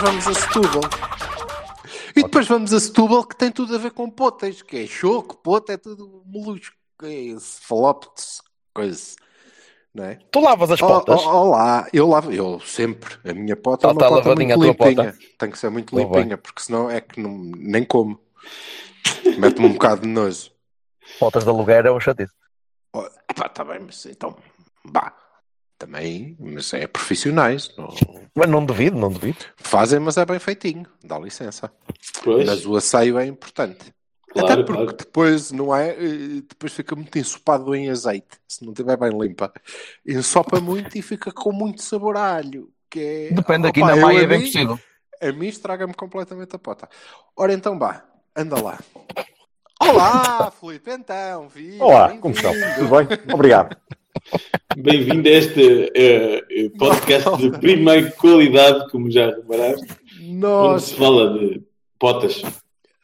Vamos a Setúbal. E depois vamos a Setúbal que tem tudo a ver com potas, que é choco, pota, é tudo molusco, é esse falóptes, coisa. Não é? Tu lavas as potas? oh, Olá, eu lavo, eu sempre. A minha pota é Tá- uma tá pota lavadinha muito limpinha. pota? Tem que ser muito limpinha, porque senão é que não, nem como. Mete-me um bocado de nojo. Potas de aluguer é um chatice. Oh, epá, tá bem, mas então, bah, também, mas é profissionais, não, Mas não duvido, não duvido. fazem, mas é bem feitinho, dá licença. Pois, Mas o asseio é importante. Claro, Até porque claro. depois, não é? eh, Depois fica muito ensopado em azeite, se não estiver bem limpa. Ensopa muito e fica com muito sabor a alho. Que é... Depende, aqui na Maia é bem possível. A mim estraga-me completamente a pota. Ora então, vá, anda lá. Olá, Filipe, então, viva, Olá, como estão? Tudo bem? Obrigado. Bem-vindo a este eh, podcast de primeira qualidade, como já reparaste, onde Nós, se fala de potas.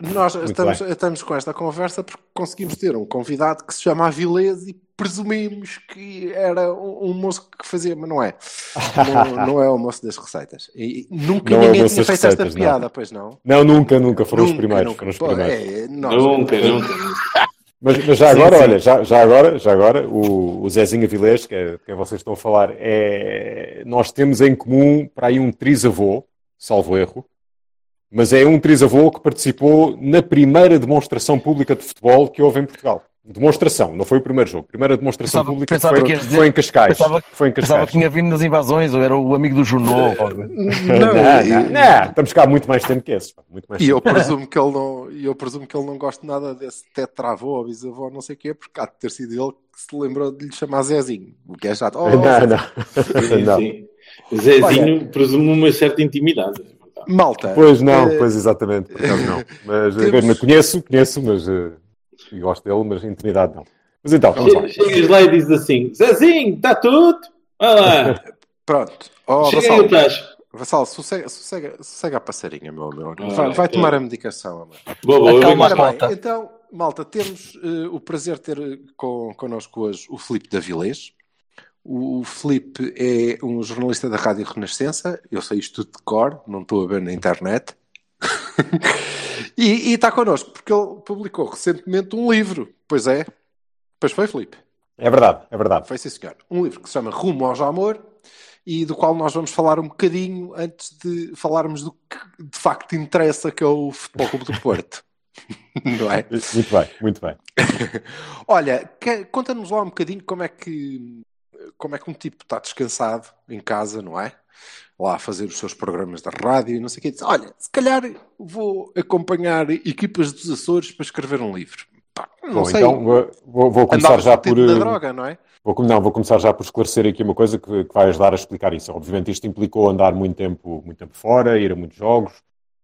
nós estamos, estamos com esta conversa porque conseguimos ter um convidado que se chama Avilés e presumimos que era um, um moço que fazia, mas não é. Não, não é o moço das receitas. E nunca Não é ninguém moço tinha feito receitas, esta não. piada, pois não? Não, nunca, nunca. Foram os Nunca, primeiros. nunca. Foram os primeiros. é, nós- Nunca, nunca. Mas, mas já Sim, agora, sim. olha, já, já agora, já agora, o, o Zezinho Avilés, que é de quem vocês estão a falar, é, nós temos em comum para aí um trisavô, salvo erro, mas é um trisavô que participou na primeira demonstração pública de futebol que houve em Portugal. Demonstração, não foi o primeiro jogo. Primeira demonstração Pensava- pública pensava foi, dizer- foi em Cascais. pensava- foi em Pensava Cascais. que tinha vindo nas invasões, ou era o amigo do Junot. Não, Não, e- não, não, estamos cá há muito mais tempo que esse. Muito mais E eu presumo que ele não, e eu presumo que ele não gosta nada desse tetravô ou bisavô, não sei o quê, porque há de ter sido ele que se lembrou de lhe chamar Zezinho. O que é chato. Oh, Não, não. Sim, Não. sim. Zezinho presume uma certa intimidade. Malta. Pois não, eh, pois exatamente, por acaso não. Mas eh, Temos- mesmo, conheço, conheço, mas eh, e gosto dele, mas intimidade não. Mas então, vamos lá. Che- Chegas lá e dizes assim: Zezinho, está tudo? Olha lá, Pronto. Oh, chega aí o Vassal, sossega, sossega, sossega a passarinha, meu amor. Ah, Vai, vai ok. tomar a medicação, amor. Boa, boa, buscar. bem, malta. então, malta, temos eh, o prazer de ter eh, com, connosco hoje o Filipe Davilés. O Filipe é um jornalista da Rádio Renascença. Eu sei isto tudo de cor, não estou a ver na internet. e, e está connosco porque ele publicou recentemente um livro. Pois é. Pois foi, Filipe. É verdade, é verdade. Foi sim, senhor. Um livro que se chama Rumo ao Jamor e do qual nós vamos falar um bocadinho antes de falarmos do que de facto interessa, que é o Futebol Clube do Porto. Não é? Muito bem, muito bem. Olha, conta-nos lá um bocadinho como é que como é que um tipo está descansado em casa, não é? Lá a fazer os seus programas da rádio e não sei o quê. Diz, Olha, se calhar vou acompanhar equipas dos Açores para escrever um livro. Pá, não Bom, sei. então vou, vou- começar Andavas já metido por. na eh, droga, não é? Vou, não, vou começar já por esclarecer aqui uma coisa que, que vai ajudar a explicar isso. Obviamente isto implicou andar muito tempo, muito tempo fora, ir a muitos jogos,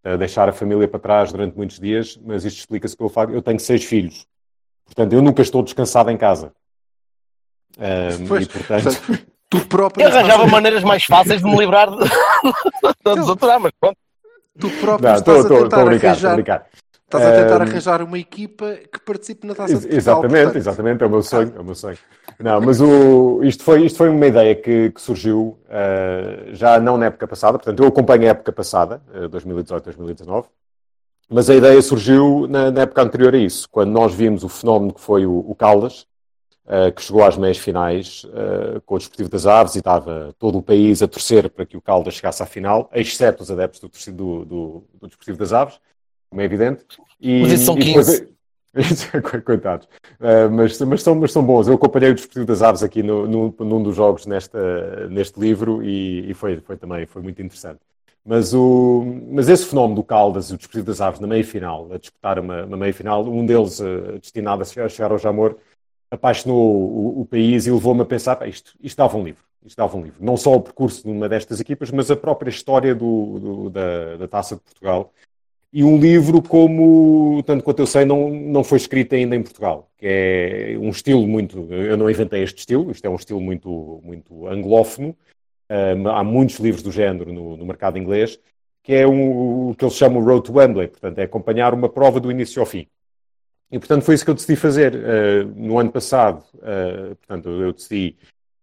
eh, deixar a família para trás durante muitos dias, mas isto explica-se pelo facto eu tenho seis filhos. Portanto, eu nunca estou descansado em casa. Ahm, Pois, e portanto, portanto, tu próprio Eu arranjava maneiras mais fáceis de me livrar de... dos outros, ah, mas pronto. tu próprio não, estás estou a tentar arranjar brincar. Estás a tentar Ahm, arranjar uma equipa que participe na taça de Portugal. Exatamente, portanto. exatamente, é o meu sonho, é o meu sonho. Não, mas o, isto, foi, isto foi uma ideia que, que surgiu eh, já não na época passada, portanto eu acompanho a época passada, eh, 2018, 2019, mas a ideia surgiu na, na época anterior a isso, quando nós vimos o fenómeno que foi o, o Caldas, eh, que chegou às meias finais eh, com o Desportivo das Aves e estava todo o país a torcer para que o Caldas chegasse à final, exceto os adeptos do, do, do, do Desportivo das Aves, como é evidente. E, Mas são e depois- 15. Coitados. Uh, mas, mas, são, mas são bons. Eu acompanhei o Desportivo das Aves aqui no, no, num dos jogos nesta, neste livro e, e foi, foi também foi muito interessante. Mas, o, mas esse fenómeno do Caldas e o Desportivo das Aves na meia-final, a disputar uma, uma meia-final, um deles uh, destinado a chegar, a chegar ao Jamor, apaixonou o, o país e levou-me a pensar, "Pá, isto, isto dava um livro. Isto dava um livro. Não só o percurso de uma destas equipas, mas a própria história do, do- da, da Taça de Portugal. E um livro como, tanto quanto eu sei, não, não foi escrito ainda em Portugal, que é um estilo muito, eu não inventei este estilo, isto é um estilo muito, muito anglófono, Uh, há muitos livros do género no, no mercado inglês, que é um- o que eles chamam Road to Wembley, portanto, é acompanhar uma prova do início ao fim. E, portanto, foi isso que eu decidi fazer. Uh, no ano passado, uh, portanto, eu decidi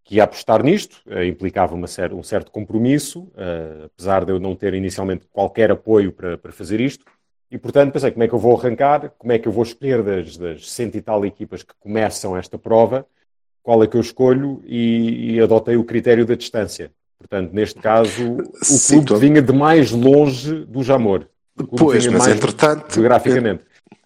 que ia apostar nisto, uh, implicava cer- um certo compromisso, apesar de eu não ter inicialmente qualquer apoio para, para fazer isto. E, portanto, pensei, como é que eu vou arrancar? Como é que eu vou escolher das, das cento e tal equipas que começam esta prova? Qual é que eu escolho? E, e adotei o critério da distância. Portanto, neste caso, o Sim, clube vinha de mais longe do Jamor. Pois, mas mais entretanto, geograficamente.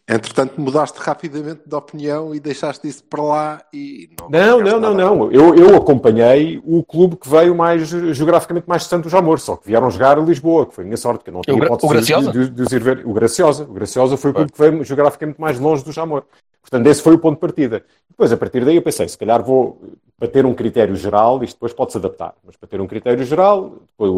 Entretanto mudaste rapidamente de opinião e deixaste isso para lá e não Não, não, não, não. Eu, eu acompanhei o clube que veio mais geograficamente mais distante do Jamor, só que vieram jogar a Lisboa, que foi a minha sorte, que eu não tinha Gra- hipótese o Graciosa? de, de- de os ir ver. O Graciosa. O Graciosa foi o clube que veio geograficamente mais longe do Jamor. Portanto, esse foi o ponto de partida. Depois, a partir daí, eu pensei, se calhar vou, para ter um critério geral, isto depois pode-se adaptar, mas para ter um critério geral, depois o,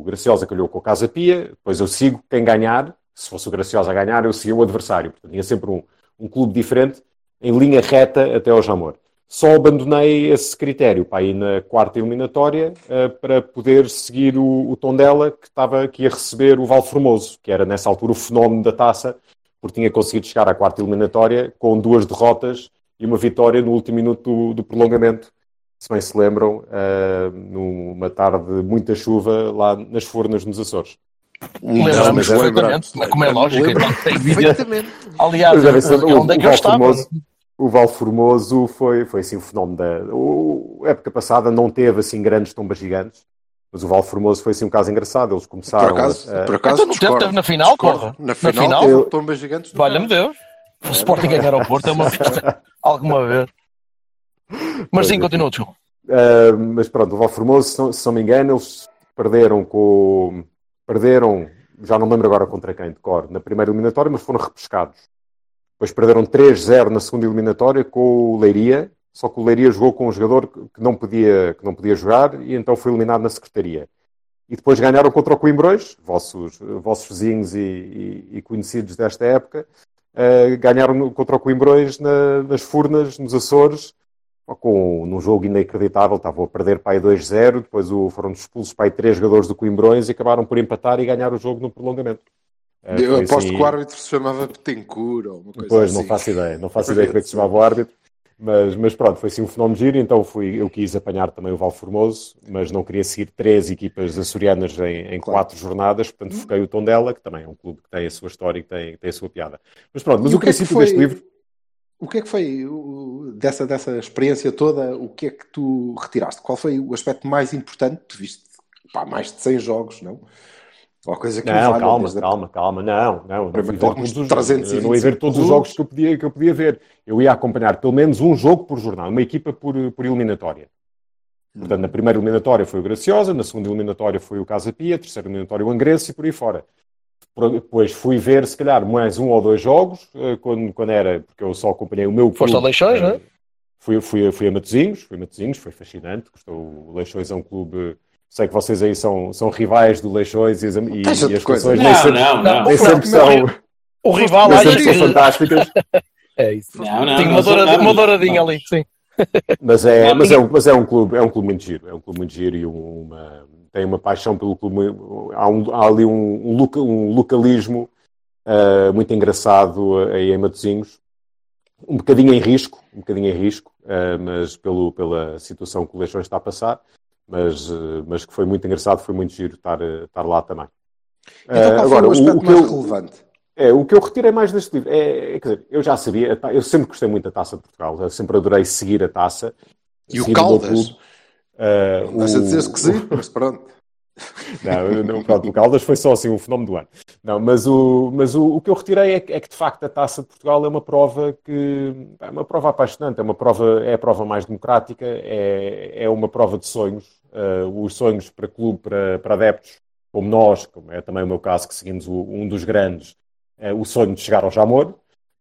o Graciosa calhou com o Casa Pia, depois eu sigo quem ganhar, se fosse o Graciosa a ganhar, eu seguia o adversário. Portanto, tinha sempre um, um clube diferente, em linha reta até ao Jamor. Só abandonei esse critério para ir na quarta eliminatória eh, para poder seguir o, o Tondela, que, estava, que ia receber o Valformoso, que era nessa altura o fenómeno da taça, porque tinha conseguido chegar à quarta eliminatória com duas derrotas e uma vitória no último minuto do, do prolongamento. Se bem se lembram, eh, numa tarde de muita chuva lá nas Furnas, nos Açores. Lembramos mas é perfeitamente, como é lógico. Então, tem. Aliás, Mas sempre- onde é que o eu estava? O Valformoso foi, foi assim o fenómeno da. O, a época passada não teve assim grandes tombas gigantes, mas o Valformoso foi assim um caso engraçado. Eles começaram Por acaso, a, por acaso Então teve, discordo. teve na final, Discordo. porra. Na Na final, final? Eu- tombas gigantes. Valha-me. Deus. O Sporting ganhar ao Porto é uma festa. Alguma vez. Mas sim, continua, desculpa. Uh, mas pronto, o Valformoso, se não, se não me engano, eles perderam com. Perderam, já não lembro agora contra quem, de cor, na primeira eliminatória, mas foram repescados. Depois perderam 3-0 na segunda eliminatória com o Leiria, só que o Leiria jogou com um jogador que não podia, que não podia jogar e então foi eliminado na secretaria. E depois ganharam contra o Coimbrões, vossos, vossos vizinhos e, e- e conhecidos desta época, uh, ganharam contra o Coimbrões na- nas Furnas, nos Açores, com, num jogo inacreditável, estavam a perder para aí 2-0, depois o- foram expulsos para aí três jogadores do Coimbrões e acabaram por empatar e ganhar o jogo no prolongamento. Uh, Eu foi aposto assim- que o árbitro se chamava Betancourt ou uma coisa Pois, assim. não faço ideia, não faço ideia como é que se chamava o árbitro, mas, mas pronto, foi assim um fenómeno giro, então fui, eu quis apanhar também o Valformoso, mas não queria seguir três equipas açorianas em, em quatro jornadas, portanto foquei o Tondela, que também é um clube que tem a sua história e que tem, tem a sua piada. Mas pronto, mas E o, o que é que princípio foi- deste livro, O que é que foi o- dessa, dessa experiência toda? O que é que tu retiraste? Qual foi o aspecto mais importante? Tu viste pá, mais de 100 jogos, não? Ou coisa que Não, calma, desde calma, calma, não, não, eu não Para fui ver pôr todos uns os 325 jogos, eu não ia ver todos os jogos que eu, podia, que eu podia ver. Eu ia acompanhar pelo menos um jogo por jornada, uma equipa por, por eliminatória. Portanto, na primeira eliminatória foi o Graciosa, na segunda eliminatória foi o Casa Pia, a terceira eliminatória o Angrense e por aí fora. Depois fui ver, se calhar, mais um ou dois jogos, eh, quando, quando era, porque eu só acompanhei o meu Foste clube, a Leixões, eh, não é? Fui, fui, fui a Matosinhos, fui a Matosinhos, foi fascinante. Gostou, o Leixões é um clube. Sei que vocês aí são, são rivais do Leixões e, as- e, e as nem sempre, não, não. nem sempre são, O rival nem sempre são é fantásticas. É isso. Não, não, Tem uma, uma douradinha ali, sim. Mas é, mas, é um, mas é um clube, é um clube muito giro, é um clube muito giro e uma, tem uma paixão pelo clube. Há, um- há ali um, um, loca- um localismo ah, muito engraçado aí em Matosinhos, um bocadinho em risco, um bocadinho em risco, ah, mas pelo, pela situação que o Leixões está a passar, mas, ah, mas que foi muito engraçado, foi muito giro estar, estar lá também. Então, qual foi o aspecto que mais eu- relevante? é, o que eu retirei mais deste livro é, é, quer dizer, eu já sabia, eu sempre gostei muito da taça de Portugal, eu sempre adorei seguir a taça. E o Caldas? Clube. Ah, Não deixa o- de ser esquisito, mas pronto. Não, não, pronto, o Caldas foi só assim um fenómeno do ano. Não, mas o, mas o, o que eu retirei é que, é que, de facto a Taça de Portugal é uma prova que é uma prova apaixonante, é uma prova, é a prova mais democrática, é, é uma prova de sonhos. Uh, os sonhos para clube, para, para adeptos, como nós, como é também o meu caso, que seguimos o- um dos grandes, é o sonho de chegar ao Jamor.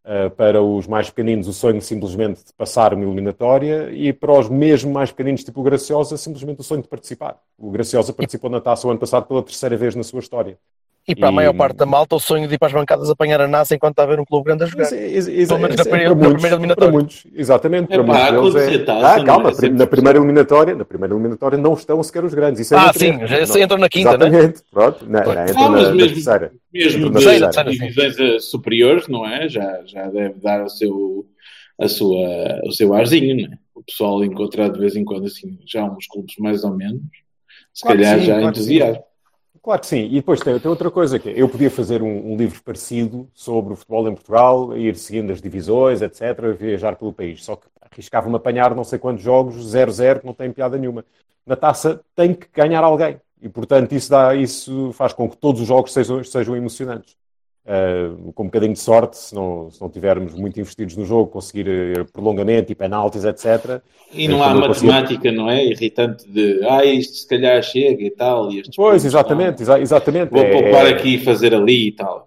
Uh, para os mais pequeninos, o sonho simplesmente de passar uma eliminatória e para os mesmo mais pequeninos, tipo o Graciosa, simplesmente o sonho de participar. O Graciosa participou na taça o ano passado pela terceira vez na sua história. E para a maior parte da malta, o sonho de ir para as bancadas apanhar a NASA enquanto está a ver um clube grande a jogar. Ex ex Pelo menos ex na primeira, muitos, primeira eliminatória. para muitos, exatamente. É para muitos deles é... taça, Ah, calma, é na primeira eliminatória, na primeira eliminatória não estão sequer os grandes. Isso é Ah, sim, já Não- entram na quinta, né? Exatamente, pronto. Não, não, entra mas na, mesmo-. Mesmo na terceira, terceira. sim. divisões eh, superiores, não é? Já, já deve dar o seu, a sua, o seu arzinho, não é? O pessoal encontrar de vez em quando assim, já uns clubes mais ou menos, se Claro calhar sim, já claro entusiasmo. Claro que sim. E depois tem, tem outra coisa, que é, eu podia fazer um, um livro parecido sobre o futebol em Portugal, ir seguindo as divisões, etc., viajar pelo país. Só que arriscava-me apanhar não sei quantos jogos, 0-0, que não tem piada nenhuma. Na taça tem que ganhar alguém. E, portanto, isso, dá, isso faz com que todos os jogos sejam, sejam emocionantes. Uh, com um bocadinho de sorte, se não, se não tivermos muito investidos no jogo, conseguir eh, prolongamento e penaltis, etc. E não há eu consigo- matemática, não é? Irritante de, ah, isto se calhar chega e tal. E Pois, exatamente, exa- exatamente. Vou É- poupar é- aqui e fazer ali e tal.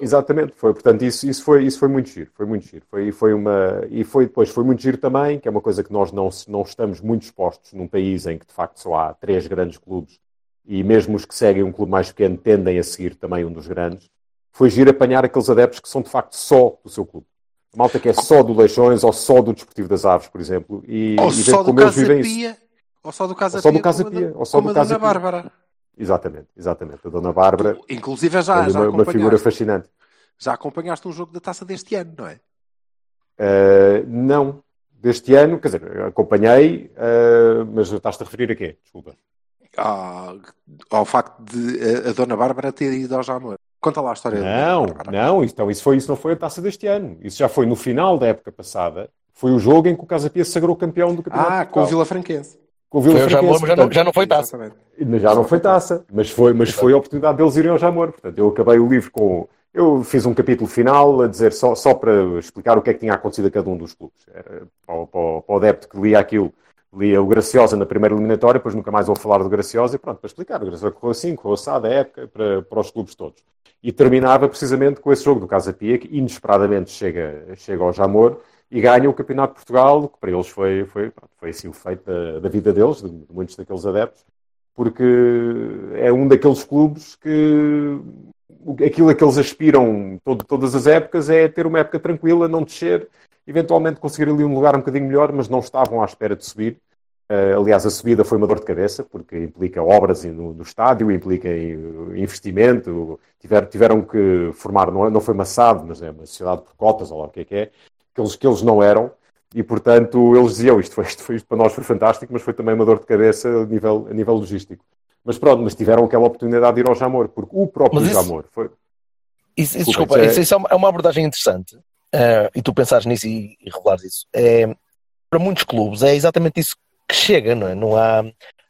Exatamente, foi, portanto, isso, isso, foi, isso foi muito giro, foi muito giro. Foi, foi uma, e foi depois, foi muito giro também, que é uma coisa que nós não, não estamos muito expostos num país em que de facto só há três grandes clubes e mesmo os que seguem um clube mais pequeno tendem a seguir também um dos grandes. Foi giro apanhar aqueles adeptos que são de facto só do seu clube. A malta que é só do Leixões ou só do Desportivo das Aves, por exemplo, e, Ou e só do como eles vivem isso. Ou só do Casa Ou só do Casa Pia, ou só do Casa Dona Pia. Bárbara. Exatamente, exatamente. A Dona Bárbara Inclusive é já, já, uma, uma figura fascinante. já acompanhaste um jogo da taça deste ano, não é? Uh, não, deste ano, quer dizer, acompanhei, uh, mas estás-te a referir a quê? Desculpa. Ah, ao facto de a, a Dona Bárbara ter ido ao Jamor. Conta lá a história Não, não, então isso, foi, isso não foi a taça deste ano. Isso já foi no final da época passada. Foi o jogo em que o Casa Pia se sagrou campeão do campeonato. Ah, de com o. Vila Franquense. Com o Vila Franquense, já não, portanto, já não foi taça. Exatamente. Já não foi taça, mas foi, mas foi a oportunidade deles irem ao Jamor. Portanto, eu acabei o livro com. Eu fiz um capítulo final a dizer só, só para explicar o que é que tinha acontecido a cada um dos clubes. Era para, o- para, para o adepto que lia aquilo, lia o Graciosa na primeira eliminatória, depois nunca mais vou falar do Graciosa e pronto, para explicar. O Graciosa correu assim, correu assado, a época, para, para os clubes todos. E terminava precisamente com esse jogo do Casa Pia, que inesperadamente chega, chega ao Jamor e ganha o Campeonato de Portugal, que para eles foi, foi, pronto, foi assim o feito da, da vida deles, de, de muitos daqueles adeptos porque é um daqueles clubes que aquilo a que eles aspiram todo- todas as épocas é ter uma época tranquila, não descer, eventualmente conseguir ali um lugar um bocadinho melhor, mas não estavam à espera de subir. Eh, aliás, a subida foi uma dor de cabeça, porque implica obras no, no estádio, implica investimento, tiver- tiveram que formar, não, é- não foi maçado, mas é uma sociedade por cotas, ou lá o que é que é, que eles, que eles não eram, e portanto eles diziam isto, foi, isto, foi, isto para nós foi fantástico, mas foi também uma dor de cabeça a nível, a nível logístico. Mas pronto, mas tiveram aquela oportunidade de ir ao Jamor, porque o próprio isso- Jamor foi. Isso, isso, Desculpa, isso é- isso, é, uma, é uma abordagem interessante eh, e tu pensares nisso e, e revelares isso. É, para muitos clubes é exatamente isso que chega, não é? Não há,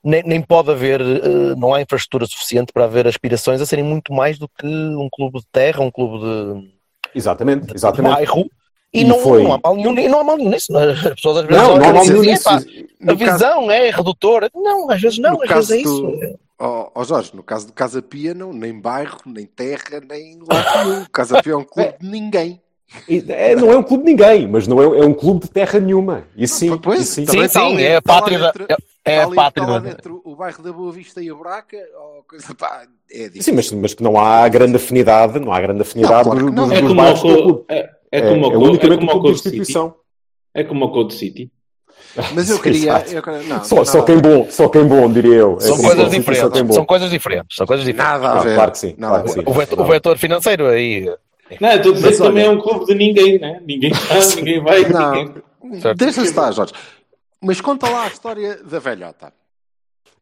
nem, nem pode haver, eh, não há infraestrutura suficiente para haver aspirações a serem muito mais do que um clube de terra, um clube de, Exatamente, exatamente. bairro. E, E não, foi- não há mal nenhum, e não há mal nenhum nisso. é? As pessoas às vezes Não, não há e mal dizem, nenhum nisso. "Epá, a No caso- visão é redutora. Não, às vezes não, no às vezes é do- isso. Ó ó, Jorge, no caso do Casa Pia, não, nem bairro, nem terra, nem lá nenhum. Casa Pia é um clube de ninguém. E- é, não é um clube de ninguém, mas não é, é um clube de terra nenhuma. Isso sim, Pois, isso sim. também Sim, sim, ali- é a pátria da, é, a pátria da, o bairro da Boa Vista e a Braca, ou coisa, pá, é difícil. Sim, mas, mas que não há grande afinidade, não há grande afinidade Não, claro É dos como, bairros com o o, clube. É, é É, como o é unicamente é um como o City. instituição. É como o Code City. Mas eu queria. Eu, não, Só, não, só quem bom, só quem bom, diria eu. São É, coisas só quem diferentes. bom. São coisas diferentes. São coisas diferentes. nada a ver. claro que sim, Nada claro que sim. O vetor, o vetor financeiro aí. Não, estou a dizer que também é um clube de ninguém, né? Ninguém está, ninguém vai, ninguém. Não, Certo. deixa estar, Jorge. Mas conta lá a história da velhota.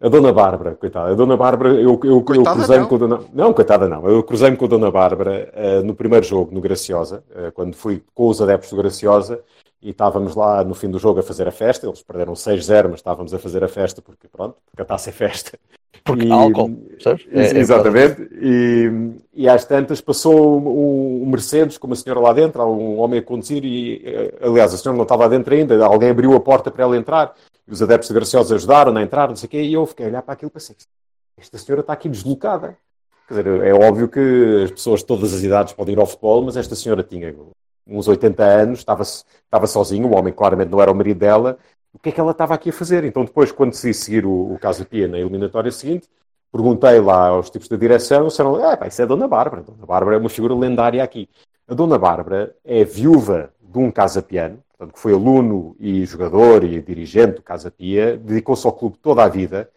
A Dona Bárbara, coitada. A Dona Bárbara, eu, eu, eu cruzei-me com a Dona... Não, coitada não. Eu cruzei-me com a Dona Bárbara eh, no primeiro jogo, no Graciosa, eh, quando fui com os adeptos do Graciosa e estávamos lá no fim do jogo a fazer a festa. Eles perderam 6-0, mas estávamos a fazer a festa porque, pronto, porque a taça é festa. Porque E- álcool, percebes? É- é Exatamente. E, e às tantas passou um, um Mercedes com uma senhora lá dentro, há um homem a conduzir e, eh, aliás, a senhora não estava lá dentro ainda, alguém abriu a porta para ela entrar e os adeptos de Graciosa ajudaram a entrar, não sei o quê, e eu fiquei a olhar para aquilo e pensei, esta senhora está aqui deslocada. Quer dizer, é óbvio que as pessoas de todas as idades podem ir ao futebol, mas esta senhora tinha uns 80 anos, estava, estava sozinho, o homem claramente não era o marido dela, o que é que ela estava aqui a fazer? Então depois, quando decidi seguir o, o Casa Pia na eliminatória seguinte, perguntei lá aos tipos da direção, disseram, ah, pá, isso é a Dona Bárbara, a Dona Bárbara é uma figura lendária aqui. A Dona Bárbara é viúva de um Casa Piano, portanto, que foi aluno e jogador e dirigente do Casa Pia, dedicou-se ao clube toda a vida,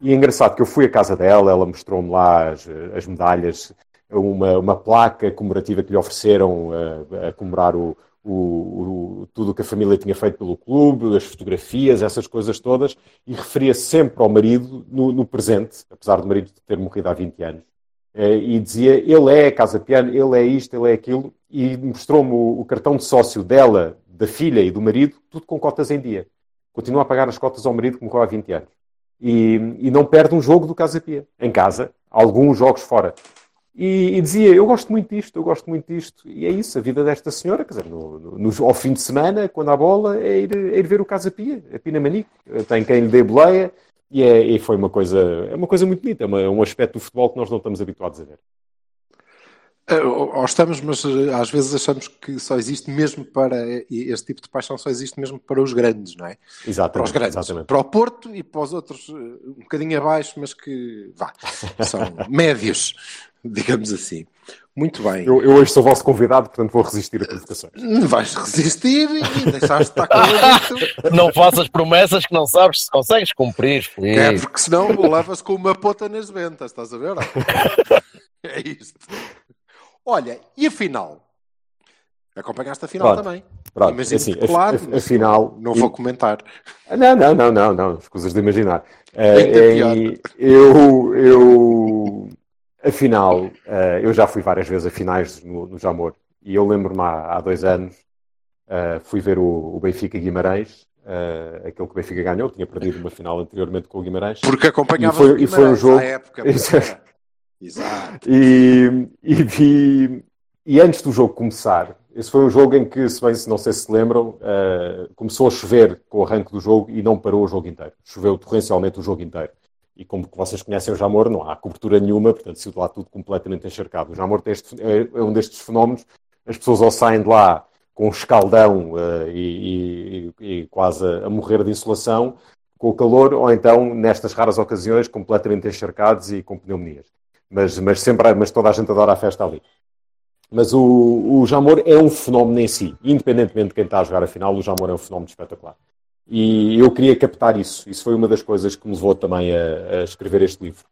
e é engraçado que eu fui à casa dela, ela mostrou-me lá as, as medalhas, uma, uma, placa comemorativa que lhe ofereceram a, a comemorar o, o, o, tudo o que a família tinha feito pelo clube, as fotografias, essas coisas todas, e referia sempre ao marido no, no presente, apesar do marido ter morrido há 20 anos. Eh, e dizia, ele é Casa Piano, ele é isto, ele é aquilo, e mostrou-me o, cartão de sócio dela, da filha e do marido, tudo com cotas em dia. Continua a pagar as cotas ao marido morreu há 20 anos e, e não perde um jogo do Casa Pia, em casa, alguns jogos fora. E, e, dizia, eu gosto muito disto, eu gosto muito disto. E é isso, a vida desta senhora, quer dizer, no, no, ao fim de semana, quando há bola, é ir, é ir ver o Casa Pia, a Pina Manique, tem quem lhe dê boleia, e, é, e foi uma coisa, é uma coisa muito bonita, é uma, um aspecto do futebol que nós não estamos habituados a ver. Eh, ou estamos, mas eh, às vezes achamos que só existe mesmo para. Este tipo de paixão só existe mesmo para os grandes, não é? Exatamente. Para os grandes. Exatamente. Para o Porto e para os outros eh, um bocadinho abaixo, mas que. vá. São médios, digamos assim. Muito bem. Eu, eu, hoje sou vosso convidado, portanto vou resistir a provocações. Vais resistir e deixaste estar com Não faças promessas que não sabes se consegues cumprir, Felipe. É, porque senão levas com uma pota nas ventas, estás a ver? É isto. Olha, e a final? Acompanhaste a final pronto, também. Pronto, Imagino assim, que, claro, a, a, a final. Não vou comentar. Não, não, não, não, não, escusas de imaginar. Uh, eu, eu, afinal, uh, eu já fui várias vezes a finais no, no Jamor e eu lembro-me há, há, dois anos, uh, fui ver o, o Benfica Guimarães, uh, aquele que o Benfica ganhou, tinha perdido uma final anteriormente com o Guimarães. Porque acompanhava e foi, e foi um jogo. época. Exato. E, e, vi, e antes do jogo começar, esse foi um jogo em que, se bem se não sei se se lembram, uh, começou a chover com o arranque do jogo e não parou o jogo inteiro. Choveu torrencialmente o jogo inteiro. E como vocês conhecem o Jamor, não há cobertura nenhuma, portanto, se lá tudo completamente encharcado. O Jamor este, é, é um destes fenómenos, as pessoas ou saem de lá com escaldão uh, e, e, e, quase a morrer de insolação com o calor, ou então, nestas raras ocasiões, completamente encharcados e com pneumonias mas, mas sempre, mas toda a gente adora a festa ali. Mas o, o Jamor é um fenómeno em si, independentemente de quem está a jogar a final, o Jamor é um fenómeno espetacular. E eu queria captar isso. Isso foi uma das coisas que me levou também a, a escrever este livro.